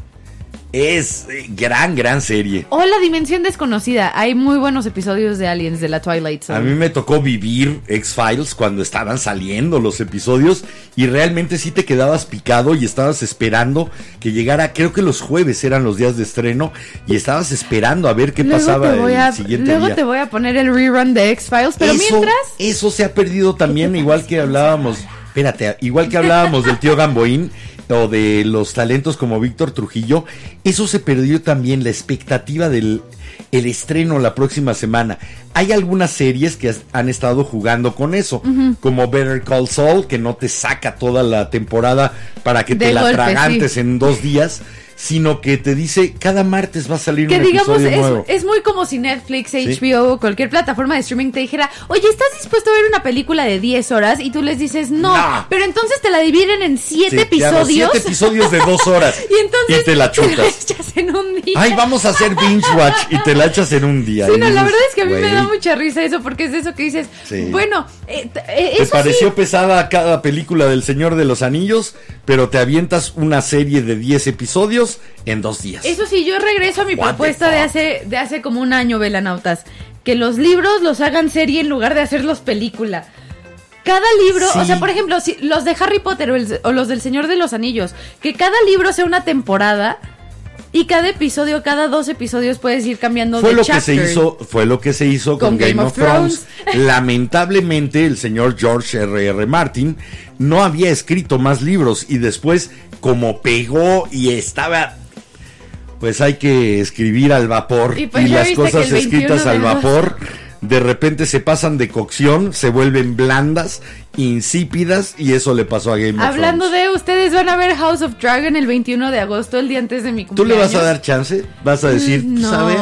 Es eh, gran, gran serie. O La Dimensión Desconocida. Hay muy buenos episodios de Aliens de la Twilight Zone. A mí me tocó vivir X-Files cuando estaban saliendo los episodios y realmente sí te quedabas picado y estabas esperando que llegara, creo que los jueves eran los días de estreno y estabas esperando a ver qué Luego pasaba el a, siguiente luego día. te voy a poner el rerun de X-Files, pero eso, mientras... eso se ha perdido también, igual que hablábamos, espérate, igual que hablábamos del tío Gamboín o de los talentos como Víctor Trujillo, eso se perdió también, la expectativa del el estreno la próxima semana. Hay algunas series que has- han estado jugando con eso, como Better Call Saul, que no te saca toda la temporada para que De te la tragantes sí. en dos días, sino que te dice cada martes va a salir Que un digamos, episodio nuevo. es, es muy como si Netflix. HBO o cualquier plataforma de streaming te dijera, oye, ¿estás dispuesto a ver una película de 10 horas? Y tú les dices, no, pero entonces te la dividen en 7 Sí, episodios. Siete episodios de dos horas. (laughs) y entonces y (laughs) te la chutas. echas en un día. Ay, vamos a hacer binge watch y te la echas en un día. Sí, no, la verdad es que a mí me "Güey, da mucha risa eso, porque es eso que dices, Sí. bueno, eh, eh, Te pareció pesada cada película del Señor de los Anillos, pero te avientas una serie de 10 episodios en dos días. eso sí, yo regreso a mi What propuesta de hace, de hace como un año, Velanautas, que los libros los hagan serie en lugar de hacerlos película. Cada libro, o sea, por ejemplo, si, los de Harry Potter o, el- o los del Señor de los Anillos, que cada libro sea una temporada y cada episodio, cada dos episodios puedes ir cambiando Fue de lo que se hizo, fue lo que se hizo con, Game, of Thrones. Lamentablemente, el señor George R. R. Martin no había escrito más libros y después, como pegó y estaba, pues hay que escribir al vapor Y pues las cosas el 21 escritas al vapor de repente se pasan de cocción, se vuelven blandas, insípidas y eso le pasó a Game of Hablando Thrones. de ustedes van a ver House of Dragon el 21 de agosto, el día antes de mi ¿Tú cumpleaños. le vas a dar chance? ¿Vas a decir, no. pues, a ver?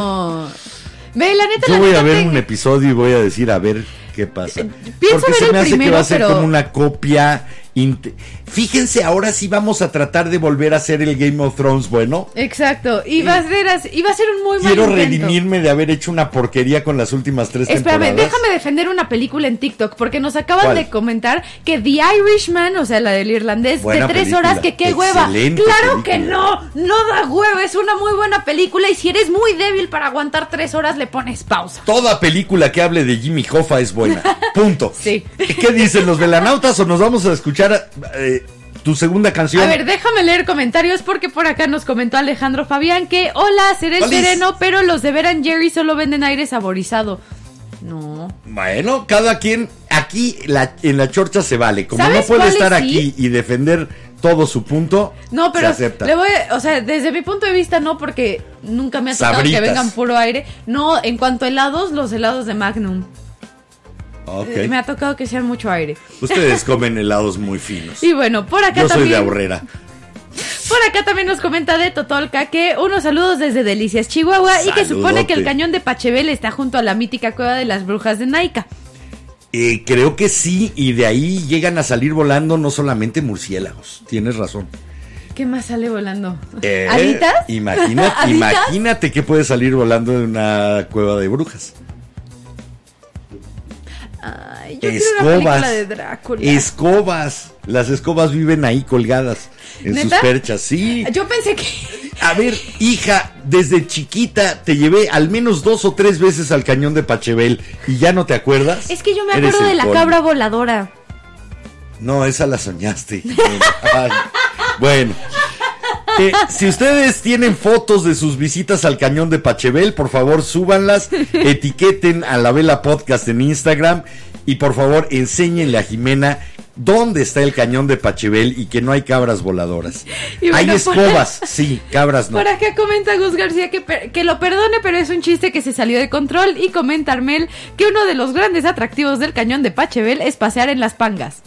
Ve, la neta, Yo la voy neta, a ver te- un episodio y voy a decir a ver qué pasa. pienso Porque ver se el me hace que va a ser pero- como una copia. Fíjense, ahora sí vamos a tratar de volver a hacer el Game of Thrones bueno. Exacto, y va a ser a ser un muy mal Quiero intento. redimirme de haber hecho una porquería con las últimas tres Espérame, temporadas. déjame defender una película en TikTok porque nos acaban ¿Cuál? de comentar que The Irishman, o sea, la del irlandés Buena de tres película, horas, que qué hueva. excelente Claro que no, no da hueva, es una muy buena película y si eres muy débil para aguantar tres horas le pones pausa. Toda película que hable de Jimmy Hoffa es buena. (laughs) Punto. Sí. ¿Qué dicen los velanautas o nos vamos a escuchar eh, tu segunda canción? A ver, déjame leer comentarios porque por acá nos comentó Alejandro Fabián que hola, seré Olis. sereno, pero los de Veran Jerry solo venden aire saborizado. No. Bueno, cada quien aquí la- en la chorcha se vale. Como no ¿Sabes puede estar aquí y defender todo su punto, No, pero se acepta. le voy, o sea, desde mi punto de vista no, porque nunca me ha tocado Sabritas. que vengan puro aire. No, en cuanto a helados, los helados de Magnum. Eh, Me ha tocado que sean mucho aire. Ustedes (laughs) comen helados muy finos. Y bueno, por acá Yo soy de Aurrera. Por acá también nos comenta de Totolca que unos saludos desde Delicias, Chihuahua, y que supone que el cañón de Pachebel está junto a la mítica cueva de las brujas de Naika. Eh, creo que sí, y de ahí llegan a salir volando no solamente murciélagos. Tienes razón. ¿Qué más sale volando? Eh, ¿Alitas? Imagínate, (laughs) ¿Alitas? imagínate que puede salir volando de una cueva de brujas. Ay, yo quiero una Escobas. de Drácula. Escobas. Las escobas viven ahí colgadas en sus perchas. Sí. Yo pensé que... A ver, hija, desde chiquita te llevé al menos dos o tres veces al cañón de Pachebel y ya no te acuerdas. Es que yo me acuerdo de la cabra voladora. No, esa la soñaste. Ay, bueno. Eh, si ustedes tienen fotos de sus visitas al cañón de Pachebel, por favor súbanlas, (laughs) etiqueten a la Vela Podcast en Instagram y por favor enséñenle a Jimena dónde está el cañón de Pachebel y que no hay cabras voladoras. Hay por- escobas, (laughs) sí, cabras no. Por acá comenta Gus García que, per- que lo perdone, pero es un chiste que se salió de control. Y comenta Armel que uno de los grandes atractivos del cañón de Pachebel es pasear en las pangas.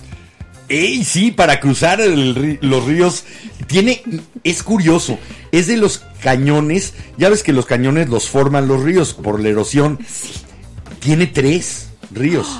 Ey, sí, para cruzar el los ríos. Tiene, es curioso. Es de los cañones. Ya ves que los cañones los forman los ríos por la erosión. Tiene tres ríos.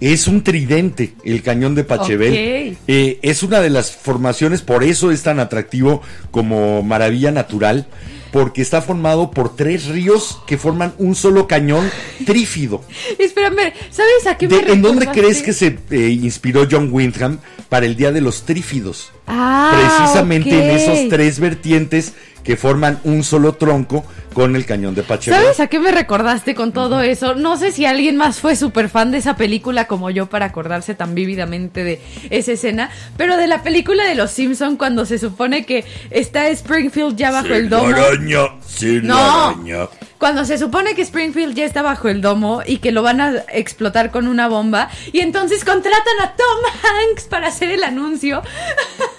Es un tridente el cañón de Pachebel. Eh, es una de las formaciones, por eso es tan atractivo como maravilla natural, porque está formado por tres ríos que forman un solo cañón trífido. (laughs) Espérame, ¿sabes a qué me De- ¿En dónde crees que se eh, inspiró John Windham para el Día de los Trífidos? Ah, Precisamente en esos tres vertientes que forman un solo tronco con el cañón de Pachebel. ¿Sabes a qué me recordaste con todo eso? No sé si alguien más fue súper fan de esa película como yo para acordarse tan vívidamente de esa escena, pero de la película de Los Simpson cuando se supone que está Springfield ya bajo el domo. araña, sin No. araña. Cuando se supone que Springfield ya está bajo el domo y que lo van a explotar con una bomba y entonces contratan a Tom Hanks para hacer el anuncio. (laughs)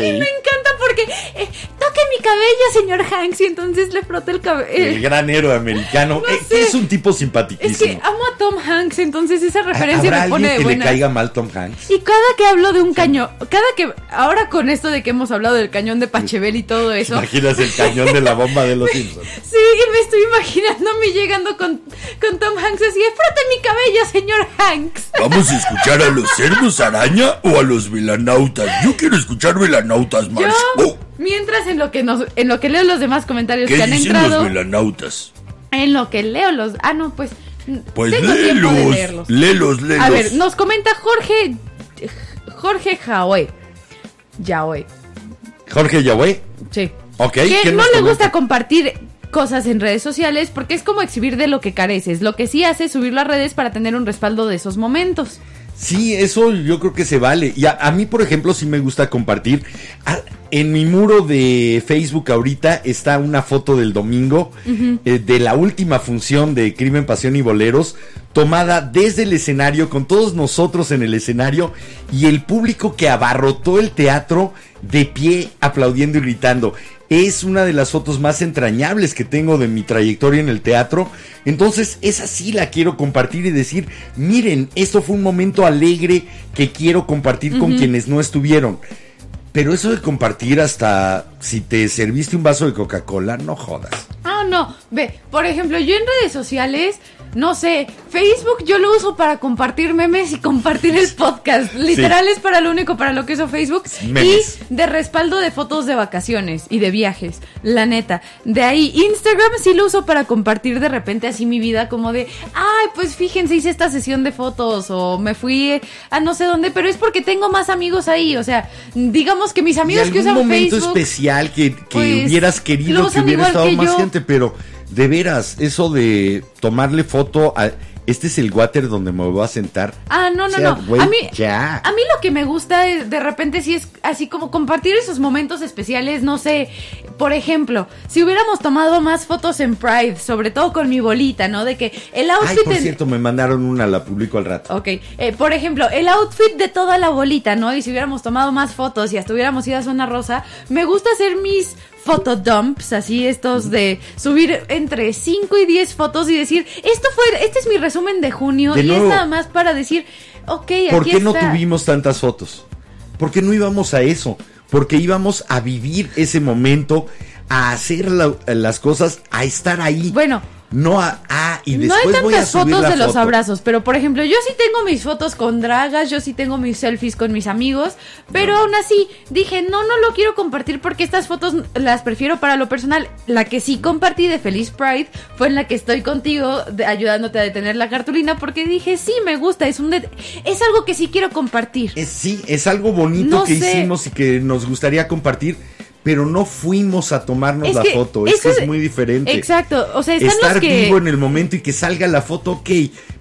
Sí. Y me encanta porque eh, toque mi cabello, señor Hanks, y entonces le frota el cabello. El gran héroe americano. No Eh. Es un tipo Es simpaticísimo. que amo a Tom Hanks, entonces esa referencia ¿Habrá me pone de que buena. le caiga mal Tom Hanks? Y cada que hablo de un cañón, cada que, ahora con esto de que hemos hablado del cañón de Pachebel y todo eso, Imaginas el cañón de la bomba de los (laughs) Simpsons. sí, y me estoy mí llegando con, con Tom Hanks así, frote mi cabello, señor Hanks. ¿Vamos a escuchar a los cerdos araña o a los velanautas? Yo quiero escuchar velanautas más. Yo, Oh, mientras en lo que nos, en lo que leo los demás comentarios ¿Qué que han dicen entrado, los velanautas? en lo que leo los, ah no, pues, Pues tengo de leerlos. léelos, léelos. A ver, nos comenta Jorge, Jorge Jaoe, Jaoe, Jorge Yahweh. Sí. Ok, Que ¿quién no le gusta compartir cosas en redes sociales porque es como exhibir de lo que careces. Lo que sí hace es subirlo a redes para tener un respaldo de esos momentos. Sí, eso yo creo que se vale. Y a, mí, por ejemplo, sí me gusta compartir. Ah, en mi muro de Facebook ahorita está una foto del domingo eh, de la última función de Crimen, Pasión y Boleros, tomada desde el escenario, con todos nosotros en el escenario y el público que abarrotó el teatro de pie, aplaudiendo y gritando. Es una de las fotos más entrañables que tengo de mi trayectoria en el teatro. Entonces, esa sí la quiero compartir y decir, miren, esto fue un momento alegre que quiero compartir con quienes no estuvieron. Pero eso de compartir hasta si te serviste un vaso de Coca-Cola, no jodas. Ah, no. Ve, por ejemplo, yo en redes sociales, no sé, Facebook yo lo uso para compartir memes y compartir el podcast. Literal es para lo único para lo que uso Facebook. Memes. Y de respaldo de fotos de vacaciones y de viajes. La neta. De ahí, Instagram sí lo uso para compartir de repente así mi vida, como de, ay, pues fíjense, hice esta sesión de fotos o me fui a no sé dónde, pero es porque tengo más amigos ahí. O sea, digamos que mis ¿Y amigos que usan momento Facebook. especial que, que pues, hubieras querido que hubiera estado más yo. gente? Pero de veras, eso de tomarle foto a... Este es el water donde me voy a sentar. Ah, no, no, O sea, no. güey, a mí, ya. a mí lo que me gusta es, de repente sí es así como compartir esos momentos especiales, no sé, por ejemplo, si hubiéramos tomado más fotos en Pride, sobre todo con mi bolita, ¿no? De que el Ay, outfit por en- cierto, me mandaron una, la publico al rato. Ok, eh, por ejemplo, el outfit de toda la bolita, ¿no? Y si hubiéramos tomado más fotos y hasta hubiéramos ido a Zona Rosa, me gusta hacer mis fotodumps, así estos de subir entre 5 y 10 fotos y decir, esto fue, este es mi resumen de junio De y nuevo. es nada más para decir, ok, ¿Por aquí qué no tuvimos tantas fotos? ¿Por qué no íbamos a eso? Porque íbamos a vivir ese momento, a hacer la- las cosas, a estar ahí. Bueno. No a, ah, y No hay después voy a tantas subir fotos la de los foto. abrazos, pero por ejemplo, yo sí tengo mis fotos con dragas, yo sí tengo mis selfies con mis amigos, pero aún así dije, no, no lo quiero compartir porque estas fotos las prefiero para lo personal. La que sí compartí de Feliz Pride fue en la que estoy contigo de- ayudándote a detener la cartulina porque dije, sí, me gusta, es un det- es algo que sí quiero compartir. Es, sí, es algo bonito No que sé. hicimos y que nos gustaría compartir, pero no fuimos a tomarnos Es la que foto. Es que es muy diferente. Exacto, o sea, están Estar los que vivo en el momento y que salga la foto, ok.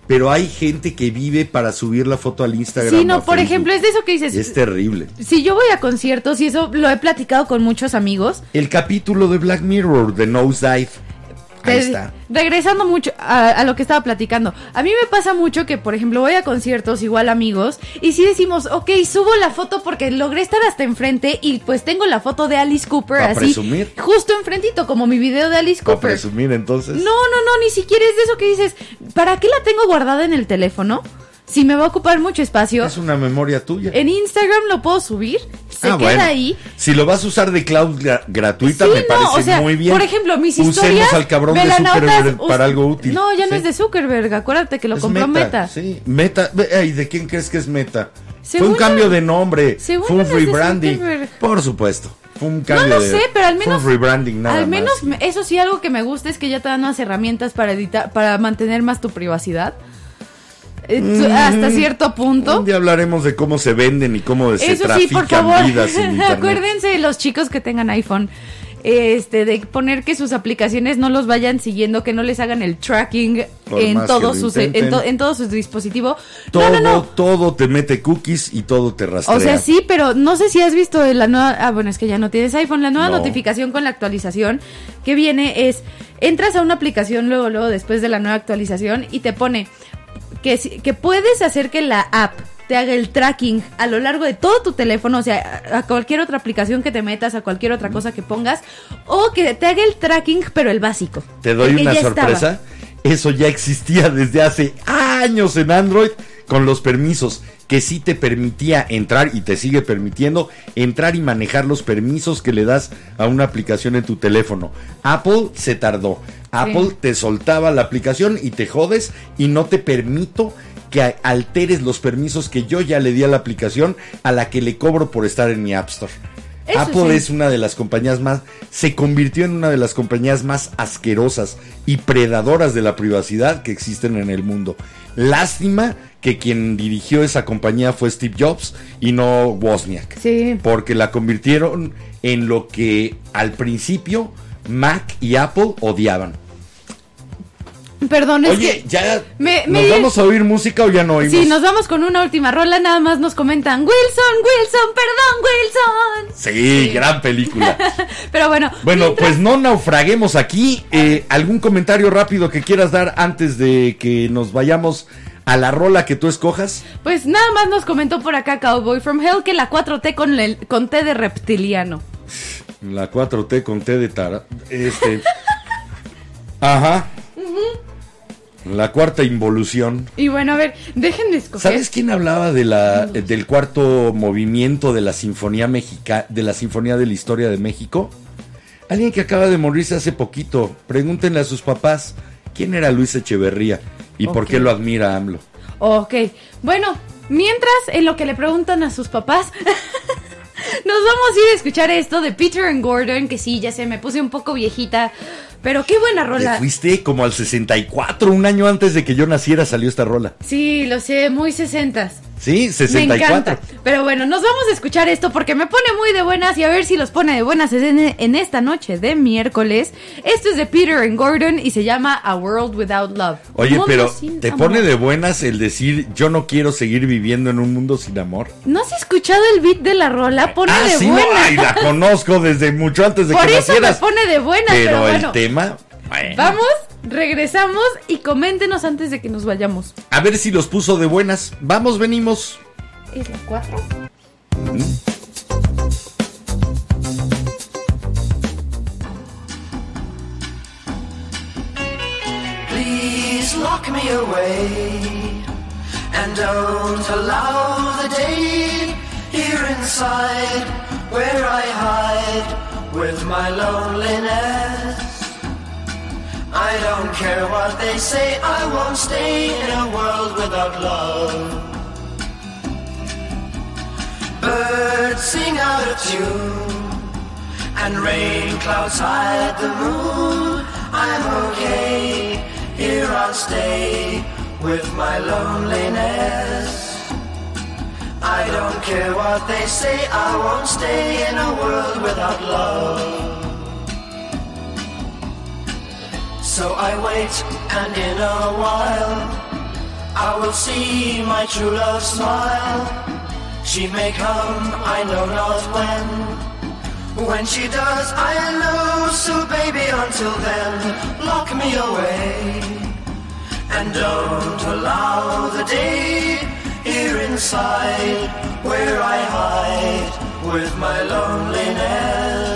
Pero hay gente que vive para subir la foto al Instagram. Sí, no, por Facebook. ejemplo, es de eso que dices. Es terrible. Si yo voy a conciertos y eso lo he platicado con muchos amigos, El capítulo de Black Mirror, de Nosedive. Ahí Re- está. Regresando mucho a, a lo que estaba platicando. A mí me pasa mucho que, por ejemplo, voy a conciertos, igual amigos, y si decimos, ok, subo la foto porque logré estar hasta enfrente y pues tengo la foto de Alice Cooper así. presumir. Justo enfrentito, como mi video de Alice Para Cooper. presumir entonces. No, no, no, ni siquiera es de eso que dices, ¿para qué la tengo guardada en el teléfono? Si me va a ocupar mucho espacio. Es una memoria tuya. En Instagram lo puedo subir se Ah, queda bueno. ahí. Si lo vas a usar de cloud gra- gratuita, Sí, me parece no, o sea, muy bien. Por ejemplo, mis Usemos historias. al cabrón de Zuckerberg para algo útil. No, ya no Sí. es de Zuckerberg. Acuérdate que lo Es compró Meta. Sí, Meta. Ay, ¿de quién crees que es Meta? Según Fue un cambio de nombre. Fue un no rebranding. Por supuesto. Fue un No cambio lo de- sé, pero al menos. Fue un rebranding nada al menos, más. eso sí, algo que me gusta es que ya te dan unas herramientas para editar, para mantener más tu privacidad. Hasta cierto punto. Un día hablaremos de cómo se venden y cómo se Eso sí, trafican por favor. vidas en (laughs) internet. Acuérdense los chicos que tengan iPhone. Este, de poner que sus aplicaciones no los vayan siguiendo, que no les hagan el tracking Por en todos sus en, intenten. to- en todo su dispositivo. Todo, no, no, no. todo te mete cookies y todo te rastrea. O sea, sí, pero no sé si has visto la nueva. Ah, bueno, es que ya no tienes iPhone. La nueva No. notificación con la actualización que viene es: entras a una aplicación luego, luego después de la nueva actualización y te pone que, puedes hacer que la app te haga el tracking a lo largo de todo tu teléfono, o sea, a cualquier otra aplicación que te metas, a cualquier otra cosa que pongas, o que te haga el tracking, pero el básico. Te doy una estaba. sorpresa. Eso ya existía desde hace años en Android con los permisos que sí te permitía entrar y te sigue permitiendo entrar y manejar los permisos que le das a una aplicación en tu teléfono. Apple se tardó. Apple te soltaba la aplicación y te jodes y no te permito que alteres los permisos que yo ya le di a la aplicación a la que le cobro por estar en mi App Store. Eso Apple sí. es una de las compañías más, se convirtió en una de las compañías más asquerosas y predadoras de la privacidad que existen en el mundo. Lástima que quien dirigió esa compañía fue Steve Jobs y no Wozniak. Sí. Porque la convirtieron en lo que al principio Mac y Apple odiaban. Perdón, es Oye, que. ya me- nos vamos a oír música o ya no oímos. Sí, nos vamos con una última rola. Nada más nos comentan: Wilson, Wilson, perdón, Wilson. Sí, gran película. (laughs) Pero bueno, Bueno, mientras- pues no naufraguemos aquí. Eh, ¿Algún comentario rápido que quieras dar antes de que nos vayamos a la rola que tú escojas? Pues nada más nos comentó por acá Cowboy from Hell que la 4T con, el, con T de reptiliano. La 4T con T de tara. Este. (laughs) Ajá. La cuarta involución. Y bueno, a ver, déjenme escoger. ¿Sabes quién hablaba de la, del cuarto movimiento de la Sinfonía Mexica, de la Sinfonía de la Historia de México? Alguien que acaba de morirse hace poquito. Pregúntenle a sus papás quién era Luis Echeverría y por qué lo admira AMLO. Ok, bueno, mientras en lo que le preguntan a sus papás, (laughs) nos vamos a ir a escuchar esto de Peter and Gordon, que sí, ya sé, me puse un poco viejita, pero qué buena Te rola. fuiste como al 64, un año antes de que yo naciera salió esta rola. Sí, lo sé, muy sesentas. Sí, Me 64. encanta. Pero bueno, nos vamos a escuchar esto porque me pone muy de buenas y a ver si los pone de buenas en, en esta noche de miércoles. Esto es de Peter and Gordon y se llama A World Without Love. Oye, pero ¿te amor. pone de buenas el decir yo no quiero seguir viviendo en un mundo sin amor? ¿No has escuchado el beat de la rola? Pone ah, de sí, no, buenas. ay, la conozco desde mucho antes de (laughs) Por que eso me nacieras. pone de buenas, pero, pero, el tema, bueno. Vamos, regresamos y coméntenos antes de que nos vayamos. A ver si los puso de buenas. Vamos, venimos. ¿Es la 4? Please lock me away and don't allow the day here inside where I hide with my loneliness. I don't care what they say, I won't stay in a world without love. Birds sing out of tune and rain clouds hide the moon. I'm okay, here I'll stay with my loneliness. I don't care what they say, I won't stay in a world without love. So I wait, and in a while, I will see my true love smile. She may come, I know not when. When she does, I'll know. So baby, until then, lock me away. And don't allow the day here inside where I hide with my loneliness.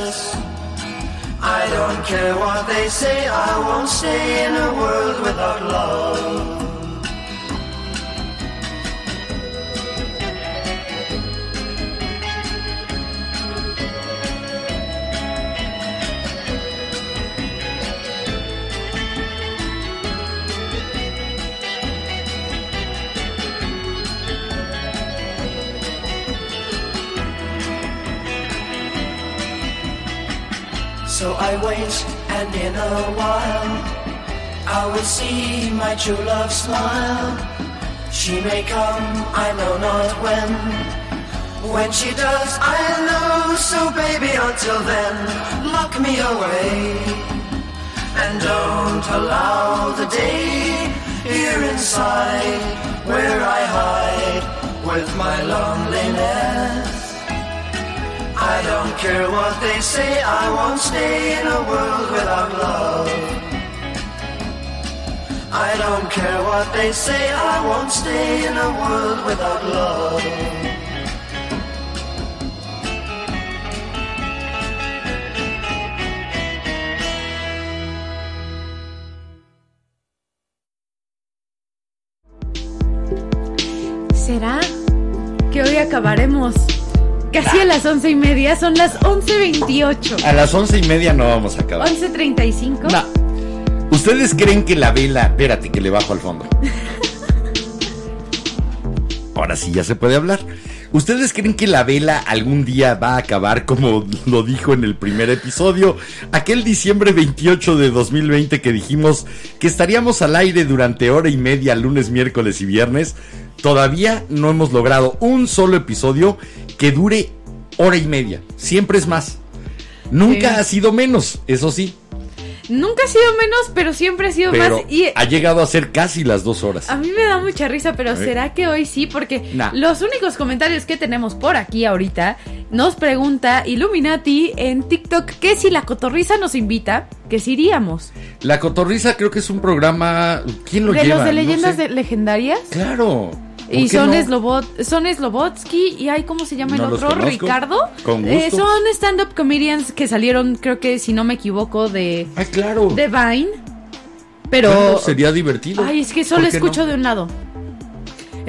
I don't care what they say, I won't stay in a world without love. So I wait, and in a while I will see my true love smile. She may come, I know not when. When she does, I'll know. So baby, until then, lock me away. And don't allow the day here inside where I hide with my loneliness. I don't care what they say, I won't stay in a world without love. I don't care what they say, I won't stay in a world without love. ¿Será que hoy acabaremos casi a las once y media? Son las 11.28. A las once y media no vamos a acabar. 11.35. No. ¿Ustedes creen que la vela... Espérate, que le bajo al fondo. (laughs) Ahora sí ya se puede hablar. ¿Ustedes creen que la vela algún día va a acabar como lo dijo en el primer episodio? Aquel diciembre 28 de 2020 que dijimos que estaríamos al aire durante hora y media lunes, miércoles y viernes. Todavía no hemos logrado un solo episodio que dure hora y media. Siempre es más. Nunca Sí. ha sido menos, eso sí. Nunca ha sido menos, pero siempre ha sido Pero más. Y ha llegado a ser casi las dos horas. a mí me da mucha risa, pero. ¿será que hoy sí? Porque Nah. los únicos comentarios que tenemos por aquí ahorita nos pregunta Illuminati en TikTok que si la cotorriza nos invita, que si iríamos. La Cotorriza creo que es un programa. ¿Quién lo de lleva? los de No leyendas sé. de- legendarias. Claro. ¿Por Y son, no? Slobot, son Slobotsky y hay, ¿cómo se llama el No otro? conozco. Ricardo. Con Eh, gusto. son stand-up comedians que salieron, creo que si no me equivoco, de, Ah, claro. de Vine. Pero. Sería divertido. Ay, es que solo ¿Por qué escucho no? de un lado.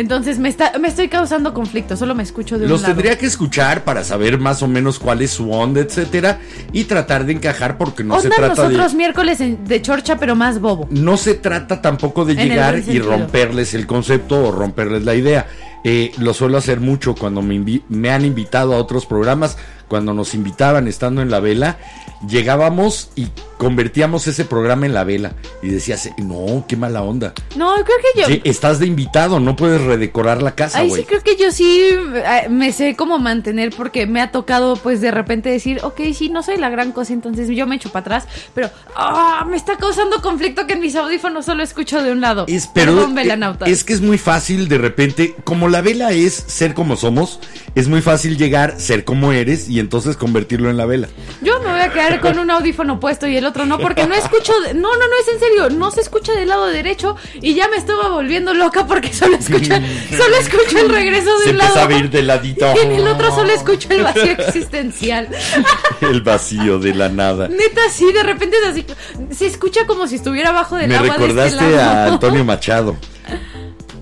Entonces me, está, me estoy causando conflicto, solo me escucho de Los un lado. tendría que escuchar para saber más o menos cuál es su onda, etcétera, y tratar de encajar porque no se trata nosotros de miércoles en- de chorcha, pero más bobo. no se trata tampoco de En llegar y romperles el concepto o romperles la idea. Eh, lo suelo hacer mucho cuando me, me han invitado a otros programas, cuando nos invitaban estando en la vela, llegábamos y convertíamos ese programa en la vela. Y decías, no, qué mala onda. No, creo que yo. Sí, estás de invitado, no puedes redecorar la casa, Ay, sí, creo que yo sí eh, me sé cómo mantener porque me ha tocado pues de repente decir, ok, sí, no soy la gran cosa, entonces yo me echo para atrás, pero ah, me está causando conflicto que en mis audífonos solo escucho de un lado. Es, pero Perdón, velanautas. es que es muy fácil de repente, como la vela es ser como somos, es muy fácil llegar, ser como eres y entonces convertirlo en la vela. Yo me voy a quedar con un audífono puesto y el otro no, porque no escucho, de- no, no, no, es en serio, no se escucha del lado derecho y ya me estaba volviendo loca porque solo escucho, (laughs) solo escucho el regreso de Se un lado. a ver de ladito. Y en el otro solo escucho el vacío existencial. (laughs) El vacío de la nada. Neta, sí, de repente es así. Se escucha como si estuviera abajo del Me agua de recordaste este lado. a (laughs) Antonio Machado.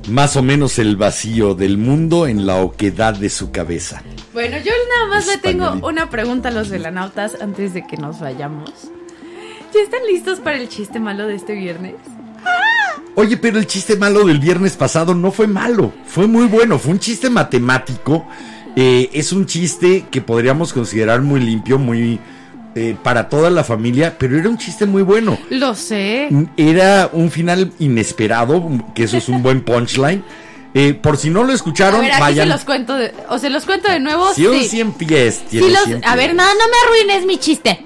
Más o menos el vacío del mundo en la oquedad de su cabeza. Bueno, yo nada más le tengo una pregunta a los velanautas antes de que nos vayamos. ¿Ya están listos para el chiste malo de este viernes? Oye, pero el chiste malo del viernes pasado no fue malo, fue muy bueno, fue un chiste matemático. eh, es un chiste que podríamos considerar muy limpio, muy eh, para toda la familia, pero era un chiste muy bueno. Lo sé. Era un final inesperado, que eso es un buen punchline. (laughs) Eh, por si no lo A escucharon, ver, aquí vayan. se los cuento de, o se los cuento de nuevo. Si un sí. 100 pies Si tiene los- 100 a ver, pies. no, no me arruines mi chiste.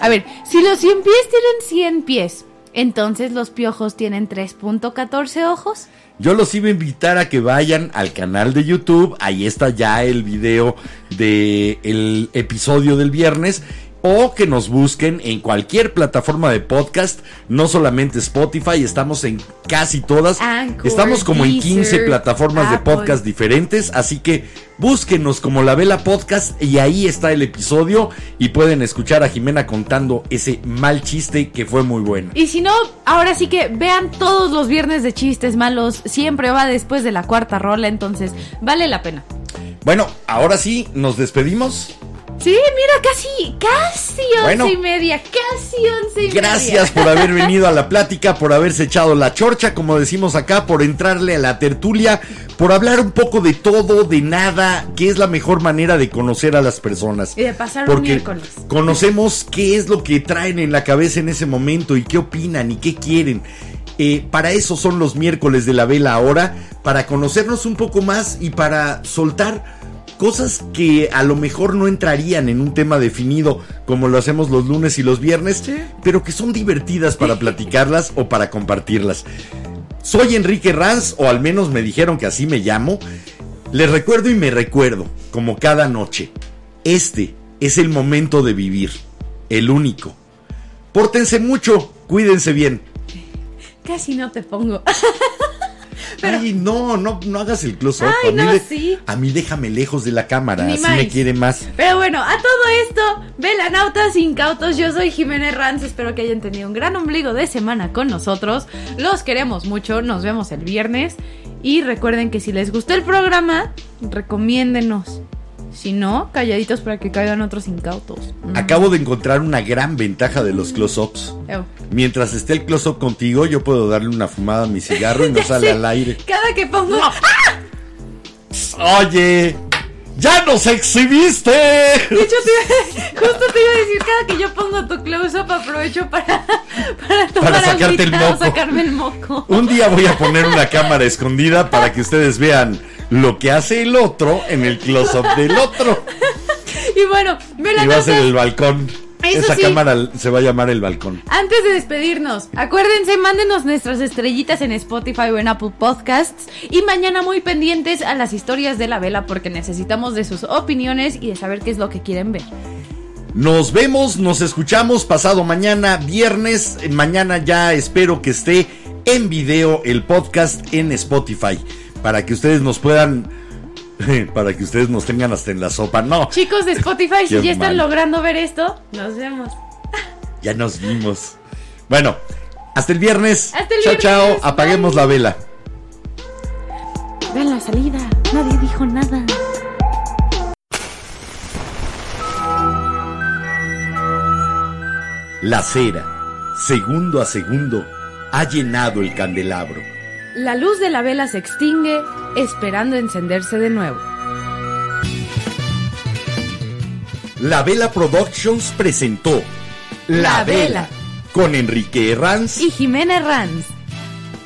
A ver, si los 100 pies tienen 100 pies, entonces los piojos tienen 3.14 ojos. Yo los iba a invitar a que vayan al canal de YouTube. Ahí está ya el video del el episodio del viernes. O que nos busquen en cualquier plataforma de podcast. No solamente Spotify, estamos en casi todas. Anchor, estamos como en 15 Deezer, plataformas de podcast diferentes. Así que búsquenos como La Vela Podcast. Y ahí está el episodio. Y pueden escuchar a Jimena contando ese mal chiste que fue muy bueno. Y si no, ahora sí que vean todos los viernes de chistes malos. Siempre va después de la cuarta rola, entonces vale la pena. Bueno, ahora sí, nos despedimos. Sí, mira, casi, casi once y media, casi once y media. Gracias por haber venido a la plática, por haberse echado la chorcha, como decimos acá, por entrarle a la tertulia, por hablar un poco de todo, de nada, que es la mejor manera de conocer a las personas. Y de pasar un Porque miércoles. conocemos qué es lo que traen en la cabeza en ese momento y qué opinan y qué quieren. Eh, para eso son los miércoles de la vela ahora, para conocernos un poco más y para soltar cosas que a lo mejor no entrarían en un tema definido como lo hacemos los lunes y los viernes, pero que son divertidas para platicarlas o para compartirlas. Soy Enrique Ranz, o al menos me dijeron que así me llamo. Les recuerdo y me recuerdo, como cada noche. Este es el momento de vivir, el único. Pórtense mucho, cuídense bien. Casi no te pongo. (laughs) Ay, no, no, no hagas el close-up. Ay, a, mí no, de- sí. a mí déjame lejos de la cámara, Ni así más. me quiere más. Pero bueno, a todo esto, velanautas incautos, yo soy Jiménez Ranz, espero que hayan tenido un gran ombligo de semana con nosotros. Los queremos mucho, nos vemos el viernes. Y recuerden que si les gustó el programa, recomiéndenos. Si no, calladitos para que caigan otros incautos. Mm. Acabo de encontrar una gran ventaja de los close-ups. Mientras esté el close-up contigo, yo puedo darle una fumada a mi cigarro y no (laughs) sale al aire. Cada que pongo... Oye, ya nos exhibiste. De hecho, te- (laughs) justo te iba a decir, cada que yo pongo tu close-up aprovecho para, (laughs) para tomar Para sacarte el agüita moco. sacarme el moco. Un día voy a poner una cámara escondida para que ustedes vean lo que hace el otro en el close-up del otro. Y bueno, Y va a ser el balcón. Eso Esa sí. cámara se va a llamar el balcón. Antes de despedirnos, acuérdense, mándenos nuestras estrellitas en Spotify o en Apple Podcasts. Y mañana muy pendientes a las historias de la vela porque necesitamos de sus opiniones y de saber qué es lo que quieren ver. Nos vemos, nos escuchamos pasado mañana, viernes. Mañana ya espero que esté en video el podcast en Spotify. Para que ustedes nos puedan. (laughs) Para que ustedes nos tengan hasta en la sopa. No, Chicos de Spotify, (laughs) si ya están mal. logrando ver esto, nos vemos. (laughs) ya nos vimos. Bueno, hasta el viernes. Hasta el chao, viernes. chao. Apaguemos Bye. la vela. Vean la salida, nadie dijo nada. La cera, segundo a segundo, ha llenado el candelabro. La luz de la vela se extingue, esperando encenderse de nuevo. La Vela Productions presentó La Vela. con Enrique Herranz. Y Jiménez Ranz.